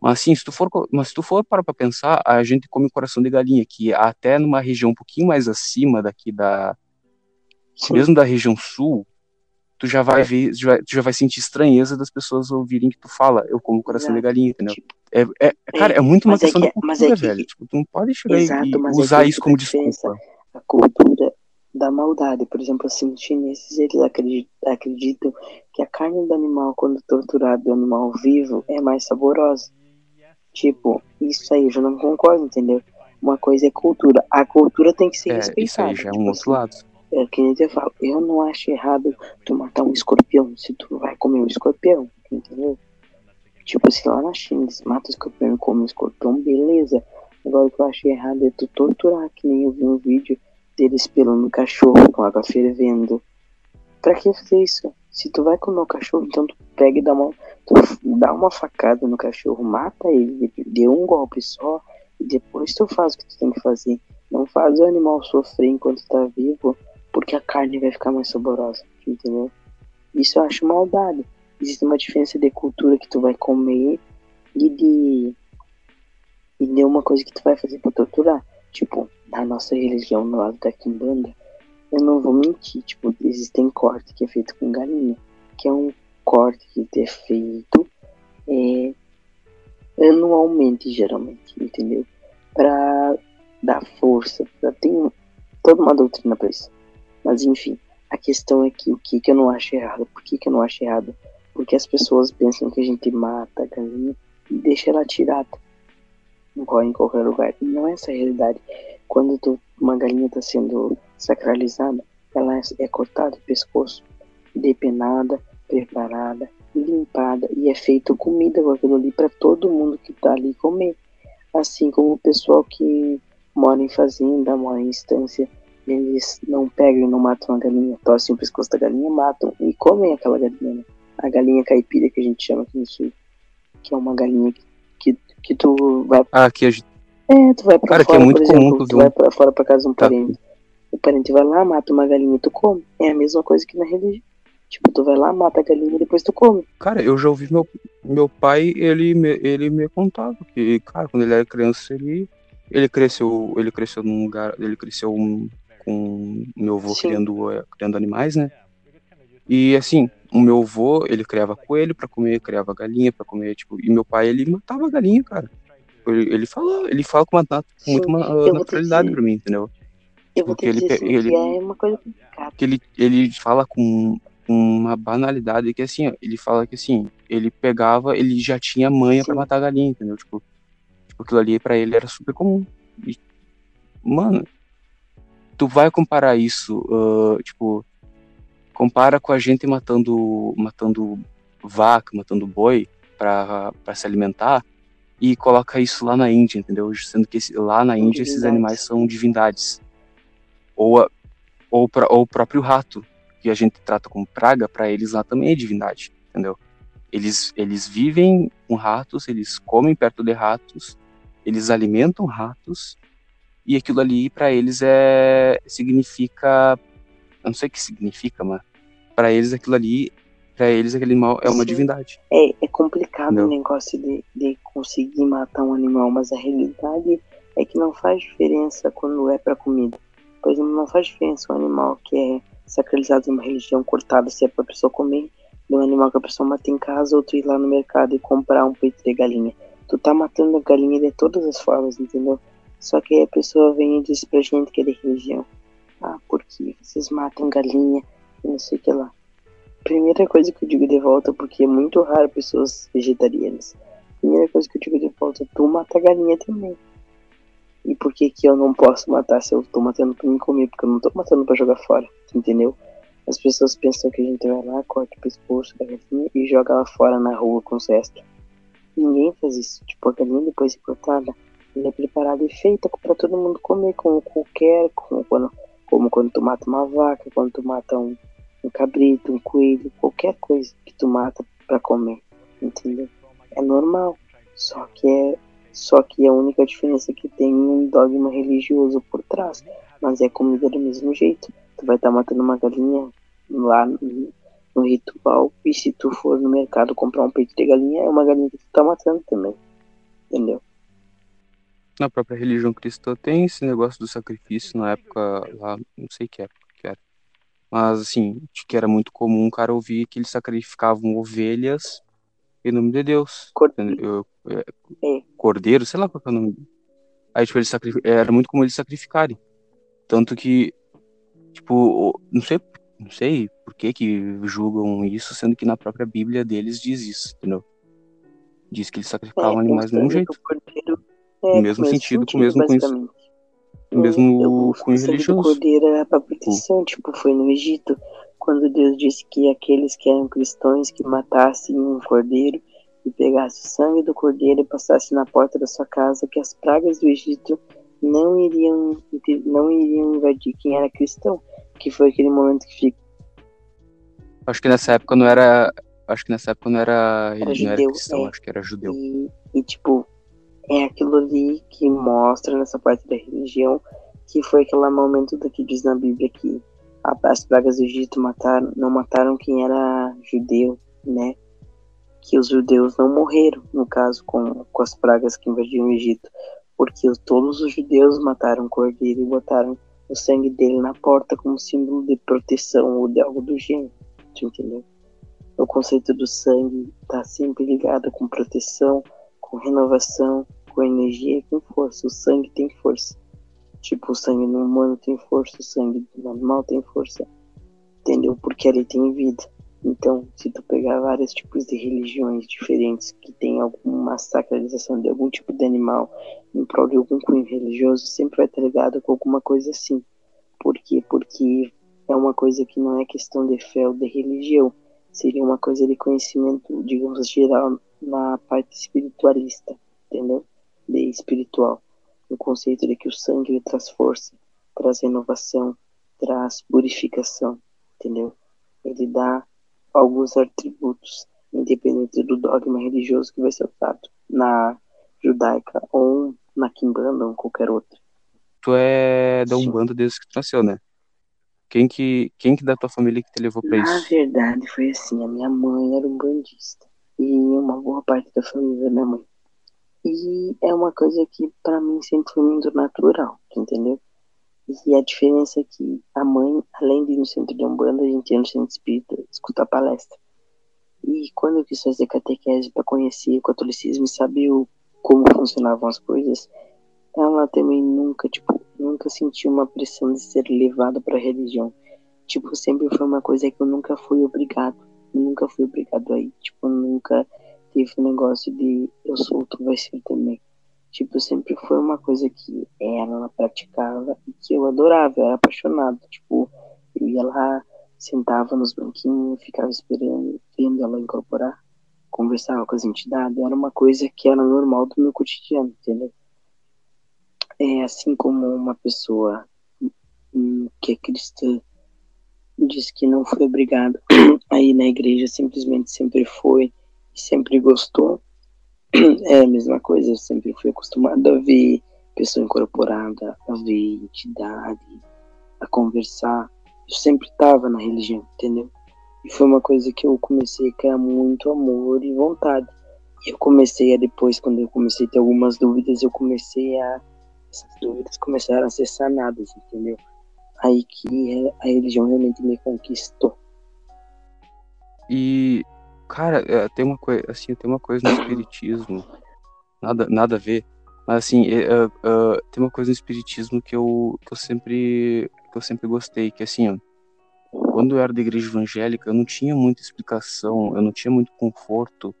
Mas assim, se tu for, mas se tu for para pra pensar, a gente come coração de galinha, que até numa região um pouquinho mais acima daqui da, Sim. mesmo da região sul, tu já vai ver, tu já, tu já vai sentir estranheza das pessoas ouvirem que tu fala, eu como coração Exato. de galinha, entendeu? Tipo, é, é, cara, é, é muito uma é questão é que, de cultura, velho. Tipo, tu não pode chegar Exato, e é usar isso como desculpa. A cultura da maldade, por exemplo, assim, os chineses, eles acreditam, acreditam que a carne do animal, quando torturado do animal vivo, é mais saborosa. Tipo, isso aí eu já não concordo, entendeu? Uma coisa é cultura. A cultura tem que ser é, respeitada. Isso aí já é um tipo outro assim, lado. É que nem eu falo, eu não acho errado tu matar um escorpião se tu vai comer um escorpião, entendeu? Tipo, se lá na China eles matam o escorpião e comem o escorpião, beleza. Agora o que eu acho errado é tu torturar, que nem eu vi um vídeo deles pelando cachorro com água fervendo. Pra que fazer isso? Se tu vai comer o cachorro, então tu pega e dá uma, dá uma facada no cachorro, mata ele, dê um golpe só, e depois tu faz o que tu tem que fazer. Não faz o animal sofrer enquanto tá vivo porque a carne vai ficar mais saborosa, entendeu? Isso eu acho maldade. Existe uma diferença de cultura que tu vai comer e de e de uma coisa que tu vai fazer para torturar. Tipo, na nossa religião, no lado da Kimbanda, eu não vou mentir, tipo, existem corte que é feito com galinha, que é um corte que é feito é, anualmente, geralmente, entendeu? Pra dar força, pra, tem toda uma doutrina pra isso. Mas enfim, a questão é que o que, que eu não acho errado? Por que, que eu não acho errado? Porque as pessoas pensam que a gente mata a galinha e deixa ela tirada. Em qualquer lugar. E não é essa a realidade. Quando tu, uma galinha está sendo sacralizada, ela é, é cortada o pescoço, depenada, preparada, limpada e é feito comida com aquilo ali para todo mundo que está ali comer. Assim como o pessoal que mora em fazenda, mora em estância, eles não pegam e não matam a galinha, torcem o pescoço da galinha, matam e comem aquela galinha. Né? A galinha caipira que a gente chama aqui no sul, que é uma galinha que, que, que tu vai. Ah, aqui a gente. É, tu vai pra Cara, fora, que é muito por exemplo, comum, tu vai pra fora pra casa de um tá. parente. O parente vai lá, mata uma galinha e tu come. É a mesma coisa que na religião. Tipo, tu vai lá, mata a galinha e depois tu come. Cara, eu já ouvi meu, meu pai, ele me, ele me contava que, cara, quando ele era criança, ele, ele cresceu, ele cresceu num lugar, ele cresceu um, com meu avô criando, eh, criando animais, né? E assim, o meu avô, ele criava coelho para comer, criava galinha para comer, tipo, e meu pai, ele matava a galinha, cara. Ele, ele fala, ele fala com, uma, com muita uma, naturalidade para mim, entendeu? Eu vou Porque ele, ele, é uma coisa complicada. Que ele, ele fala com uma banalidade que assim, ó, ele fala que assim, ele pegava, ele já tinha manha para matar a galinha, entendeu? Tipo, tipo aquilo ali para ele era super comum. E, mano, tu vai comparar isso, uh, tipo, compara com a gente matando, matando vaca, matando boi para se alimentar e coloca isso lá na Índia, entendeu? Sendo que esse, lá na Índia esses animais são divindades. Ou, a, ou, pra, ou o próprio rato, que a gente trata como praga, para eles lá também é divindade, entendeu? Eles, eles vivem com ratos, eles comem perto de ratos, eles alimentam ratos e aquilo ali para eles é significa, eu não sei o que significa, mas para eles aquilo ali, para eles aquele animal é uma Sim. divindade. É, é complicado o negócio de, de conseguir matar um animal, mas a realidade é que não faz diferença quando é para comida. Por exemplo, não faz diferença um animal que é sacralizado em uma religião cortado se é para pessoa comer, de um animal que a pessoa mata em casa, ou tu ir lá no mercado e comprar um peito de galinha. Tu tá matando a galinha de todas as formas, entendeu? Só que a pessoa vem e diz pra gente que é de religião. Ah, porque vocês matam galinha não sei o que lá. Primeira coisa que eu digo de volta, porque é muito raro pessoas vegetarianas. Primeira coisa que eu digo de volta, tu mata galinha também. E por que que eu não posso matar se eu tô matando pra me comer? Porque eu não tô matando pra jogar fora, entendeu? As pessoas pensam que a gente vai lá, corta o pescoço da galinha e joga ela fora na rua com os restos. Ninguém faz isso. Tipo, a galinha depois de cortada, ela é preparada e feita para todo mundo comer, como qualquer, como quando, como quando tu mata uma vaca, quando tu mata um, um cabrito, um coelho, qualquer coisa que tu mata para comer, entendeu? É normal, só que é só que a única diferença é que tem um dogma religioso por trás, mas é comida do mesmo jeito. Tu vai estar tá matando uma galinha lá no, ritual, e se tu for no mercado comprar um peito de galinha, é uma galinha que tu tá matando também, entendeu? na própria religião cristã tem esse negócio do sacrifício na época lá, não sei que época. Mas assim, que era muito comum o cara ouvir que eles sacrificavam ovelhas em nome de Deus. Cordeiro, é. Cordeiro sei lá qual é o nome. Aí, tipo, eles sacrific... era muito comum eles sacrificarem. Tanto que, tipo, não sei, não sei por que que julgam isso, sendo que na própria Bíblia deles diz isso, entendeu? Diz que eles sacrificavam é, animais do mesmo jeito. Cordeiro é, no mesmo sentido, com o mesmo cunho, mesmo cunho religioso. cordeiro era para proteção, tipo, foi no Egito, quando Deus disse que aqueles que eram cristãos que matassem um cordeiro e pegassem o sangue do cordeiro e passassem na porta da sua casa, que as pragas do Egito não iriam, não iriam invadir quem era cristão, que foi aquele momento que fica. Acho que nessa época não era. Acho que nessa época não era, era, judeu, não era cristão, é. acho que era judeu. E, e tipo, é aquilo ali que mostra nessa parte da religião que foi aquele momento do que diz na Bíblia que as pragas do Egito mataram, não mataram quem era judeu, né? Que os judeus não morreram, no caso, com, com as pragas que invadiram o Egito, porque todos os judeus mataram o cordeiro e botaram o sangue dele na porta como símbolo de proteção ou de algo do gênero, entendeu? O conceito do sangue está sempre ligado com proteção, com renovação, com energia e com força. O sangue tem força. Tipo, o sangue no humano tem força, o sangue no animal tem força. Entendeu? Porque ele tem vida. Então, se tu pegar vários tipos de religiões diferentes que tem alguma sacralização de algum tipo de animal em prol de algum cunho religioso, sempre vai estar ligado com alguma coisa assim. Por quê? Porque é uma coisa que não é questão de fé ou de religião, seria uma coisa de conhecimento, digamos, geral na parte espiritualista, entendeu? De espiritual. O conceito de que o sangue traz força, traz renovação, traz purificação, entendeu? Ele dá alguns atributos, independente do dogma religioso que vai ser usado na judaica ou na quimbanda ou qualquer outra. Tu é da Umbanda desde que tu nasceu, né? Quem que, quem que da tua família que te levou pra Na isso? verdade, foi assim: a minha mãe era um bandista e uma boa parte da família da minha mãe. E é uma coisa que para mim sempre foi muito natural, entendeu? E a diferença é que a mãe, além de ir no centro de Umbanda, a gente ia no centro espírita escutar palestra. E quando eu quis fazer catequese para conhecer o catolicismo e saber como funcionavam as coisas, ela também nunca, tipo, nunca sentiu uma pressão de ser levada para a religião. Tipo, sempre foi uma coisa que eu nunca fui obrigado. Nunca fui obrigado aí. Tipo, nunca teve um negócio de eu sou, tu vai ser também. Tipo, sempre foi uma coisa que ela praticava e que eu adorava, eu era apaixonado. Tipo, eu ia lá, sentava nos banquinhos, ficava esperando, vendo ela incorporar, conversava com as entidades, era uma coisa que era normal do meu cotidiano, entendeu? É assim como uma pessoa hum, que é cristã diz que não foi obrigado a ir na igreja, simplesmente sempre foi sempre gostou. É a mesma coisa, eu sempre fui acostumado a ver pessoa incorporada, a ver entidade, a conversar. Eu sempre estava na religião, entendeu? E foi uma coisa que eu comecei a criar muito amor e vontade. E eu comecei a depois, quando eu comecei a ter algumas dúvidas, eu comecei a essas dúvidas começaram a ser sanadas, entendeu? Aí que a religião realmente me conquistou. E, cara, é, tem uma coisa, assim, tem uma coisa no espiritismo, nada, nada a ver, mas assim, é, é, é, tem uma coisa no espiritismo que eu, que eu sempre, que eu sempre gostei, que assim, ó, quando eu era da igreja evangélica, eu não tinha muita explicação, eu não tinha muito conforto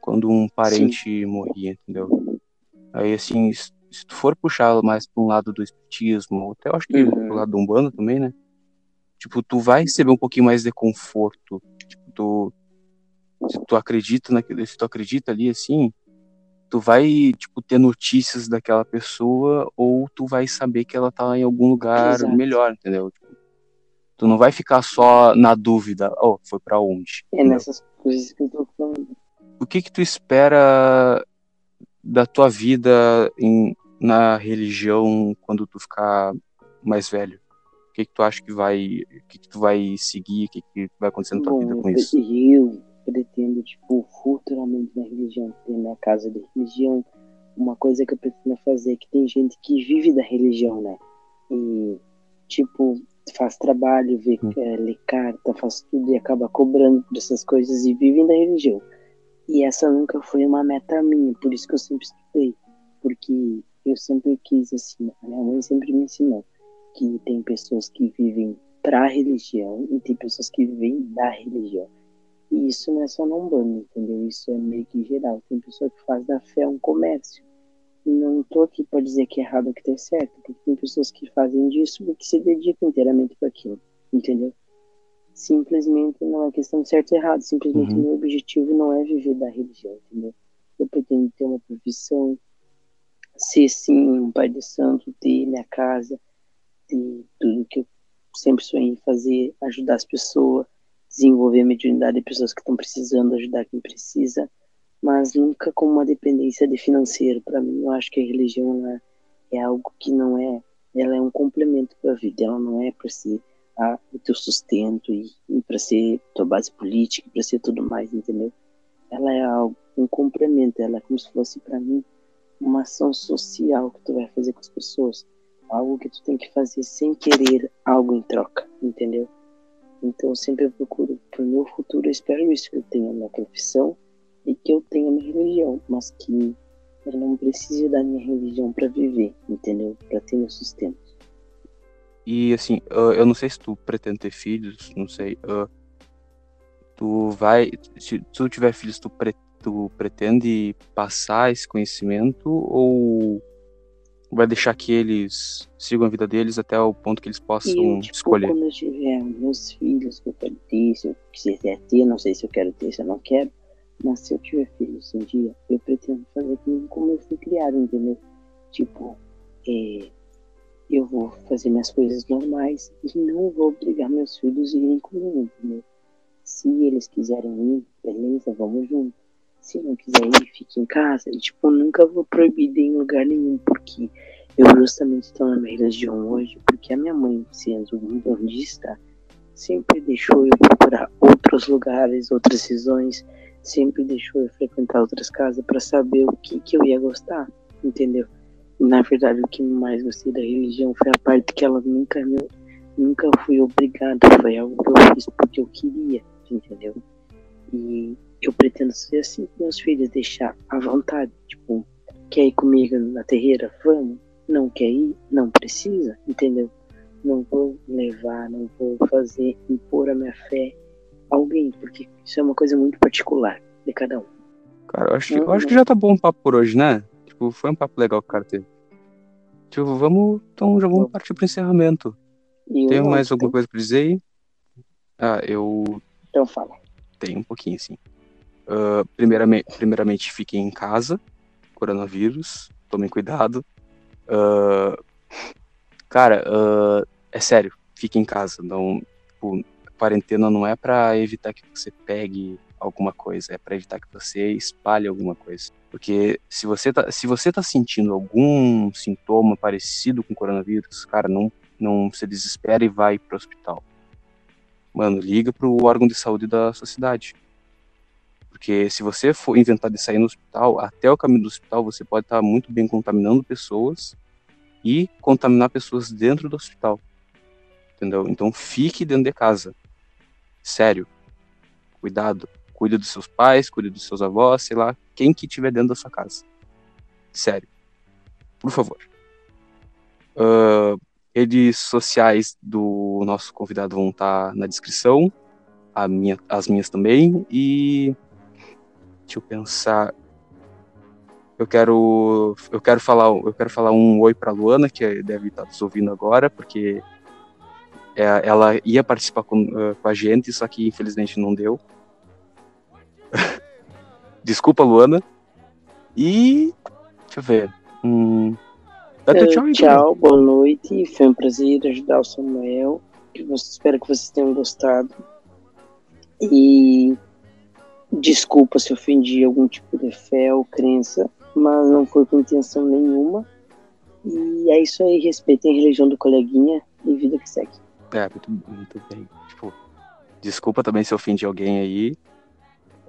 quando um parente Sim. morria, entendeu? Aí, assim, se tu for puxar mais para um lado do espiritismo, até eu acho que uhum. pro lado do Umbanda também, né? Tipo, tu vai receber um pouquinho mais de conforto. Tipo, tu, se tu acredita naquilo, se tu acredita ali assim, tu vai, tipo, ter notícias daquela pessoa ou tu vai saber que ela tá em algum lugar Exato. melhor, entendeu? Tipo, tu não vai ficar só na dúvida, oh, foi para onde? É entendeu? nessas coisas que eu tô falando. O que que tu espera da tua vida em, na religião quando tu ficar mais velho? O que, que tu acha que vai. O que, que tu vai seguir? O que, que vai acontecer na tua Bom, vida com isso? Eu pretendo, tipo, futuramente na religião, ter minha casa de religião. Uma coisa que eu pretendo fazer é que tem gente que vive da religião, né? E, tipo, faz trabalho, vê, hum. é, lê carta, faz tudo e acaba cobrando dessas coisas e vivem da religião. E essa nunca foi uma meta minha, por isso que eu sempre estudei. Porque eu sempre quis, assim, a minha mãe sempre me ensinou que tem pessoas que vivem para a religião e tem pessoas que vivem da religião. E isso não é só não bando, entendeu? Isso é meio que geral. Tem pessoa que faz da fé um comércio. E não tô aqui para dizer que é errado ou que é certo, porque tem pessoas que fazem disso e que se dedicam inteiramente para aquilo, entendeu? simplesmente não é questão de certo e errado, simplesmente uhum. meu objetivo não é viver da religião, entendeu? Eu pretendo ter uma profissão, ser sim um pai de santo, ter minha casa, ter tudo que eu sempre sonhei em fazer, ajudar as pessoas, desenvolver a mediunidade de pessoas que estão precisando, ajudar quem precisa, mas nunca como uma dependência de financeiro. Para mim, eu acho que a religião é, é algo que não é, ela é um complemento para a vida, ela não é para ser a, o teu sustento e, e para ser tua base política, para ser tudo mais, entendeu? Ela é algo, um complemento, ela é como se fosse para mim uma ação social que tu vai fazer com as pessoas, algo que tu tem que fazer sem querer algo em troca, entendeu? Então eu sempre procuro para o meu futuro, eu espero isso que eu tenha minha profissão e que eu tenha minha religião, mas que eu não precise da minha religião para viver, entendeu? Para ter meu sustento. E assim, eu não sei se tu pretende ter filhos, não sei. Uh, Tu vai. Se tu tiver filhos, tu pretende passar esse conhecimento ou vai deixar que eles sigam a vida deles até o ponto que eles possam eu, tipo, escolher? Quando eu tiver meus filhos que eu quero ter, se eu quiser ter, não sei se eu quero ter, se eu não quero, mas se eu tiver filhos um dia, eu pretendo fazer como eu fui criado, entendeu? Tipo, é, eu vou fazer minhas coisas normais e não vou obrigar meus filhos a irem comigo, entendeu? Se eles quiserem ir, beleza, vamos junto. Se não quiser ir, fique em casa. E, tipo, nunca vou proibir em lugar nenhum, porque eu justamente estou na minha religião hoje, porque a minha mãe, sendo está sempre deixou eu procurar outros lugares, outras visões, sempre deixou eu frequentar outras casas para saber o que, que eu ia gostar, entendeu? E, na verdade, o que mais gostei da religião foi a parte que ela nunca me, nunca fui obrigada, foi algo que eu fiz porque eu queria entendeu? E eu pretendo ser assim com meus filhos, deixar à vontade. Tipo, quer ir comigo na terreira? Vamos. Não quer ir? Não precisa, entendeu? Não vou levar, não vou fazer, impor a minha fé a alguém, porque isso é uma coisa muito particular de cada um. Cara, eu acho, que, eu acho que já tá bom o papo por hoje, né? Tipo, foi um papo legal que o cara teve. Tipo, vamos. Então já vamos partir pro encerramento. Tem mais alguma coisa pra dizer aí? Ah, eu então fala. Tem um pouquinho, sim. Uh, primeiramente, primeiramente, fiquem em casa. Coronavírus. Tomem cuidado. Uh, cara, uh, é sério. Fiquem em casa. Não, tipo, quarentena não é para evitar que você pegue alguma coisa, é para evitar que você espalhe alguma coisa. Porque se você tá, se você tá sentindo algum sintoma parecido com coronavírus, cara, não, não se desespere e vai pro hospital mano, liga pro órgão de saúde da sua cidade. Porque se você for inventar de sair no hospital, até o caminho do hospital você pode estar muito bem contaminando pessoas e contaminar pessoas dentro do hospital. Entendeu? Então fique dentro de casa. Sério. Cuidado. Cuide dos seus pais, cuide dos seus avós, sei lá, quem que tiver dentro da sua casa. Sério. Por favor. Uh, Redes sociais do nosso convidado vão estar na descrição, minha, as minhas também. E deixa eu pensar. Eu quero, eu quero falar, eu quero falar um oi para Luana que deve estar nos ouvindo agora, porque é, ela ia participar com, uh, com a gente, só que infelizmente não deu. Desculpa, Luana. E deixa eu ver. Hum, Dá teu tchau, Tchau, boa noite. Foi um prazer ajudar o Samuel. espero que vocês tenham gostado. E desculpa se ofendi algum tipo de fé ou crença, mas não foi com intenção nenhuma. E é isso aí, respeitem a religião do coleguinha e vida que segue. É, muito, muito bem. Tipo, desculpa também se ofendi alguém aí.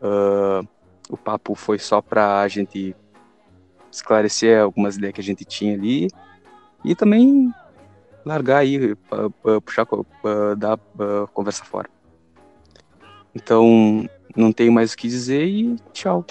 Uh, o papo foi só pra gente esclarecer algumas ideias que a gente tinha ali e também largar aí, puxar, dar conversa fora. Então, não tenho mais o que dizer e tchau.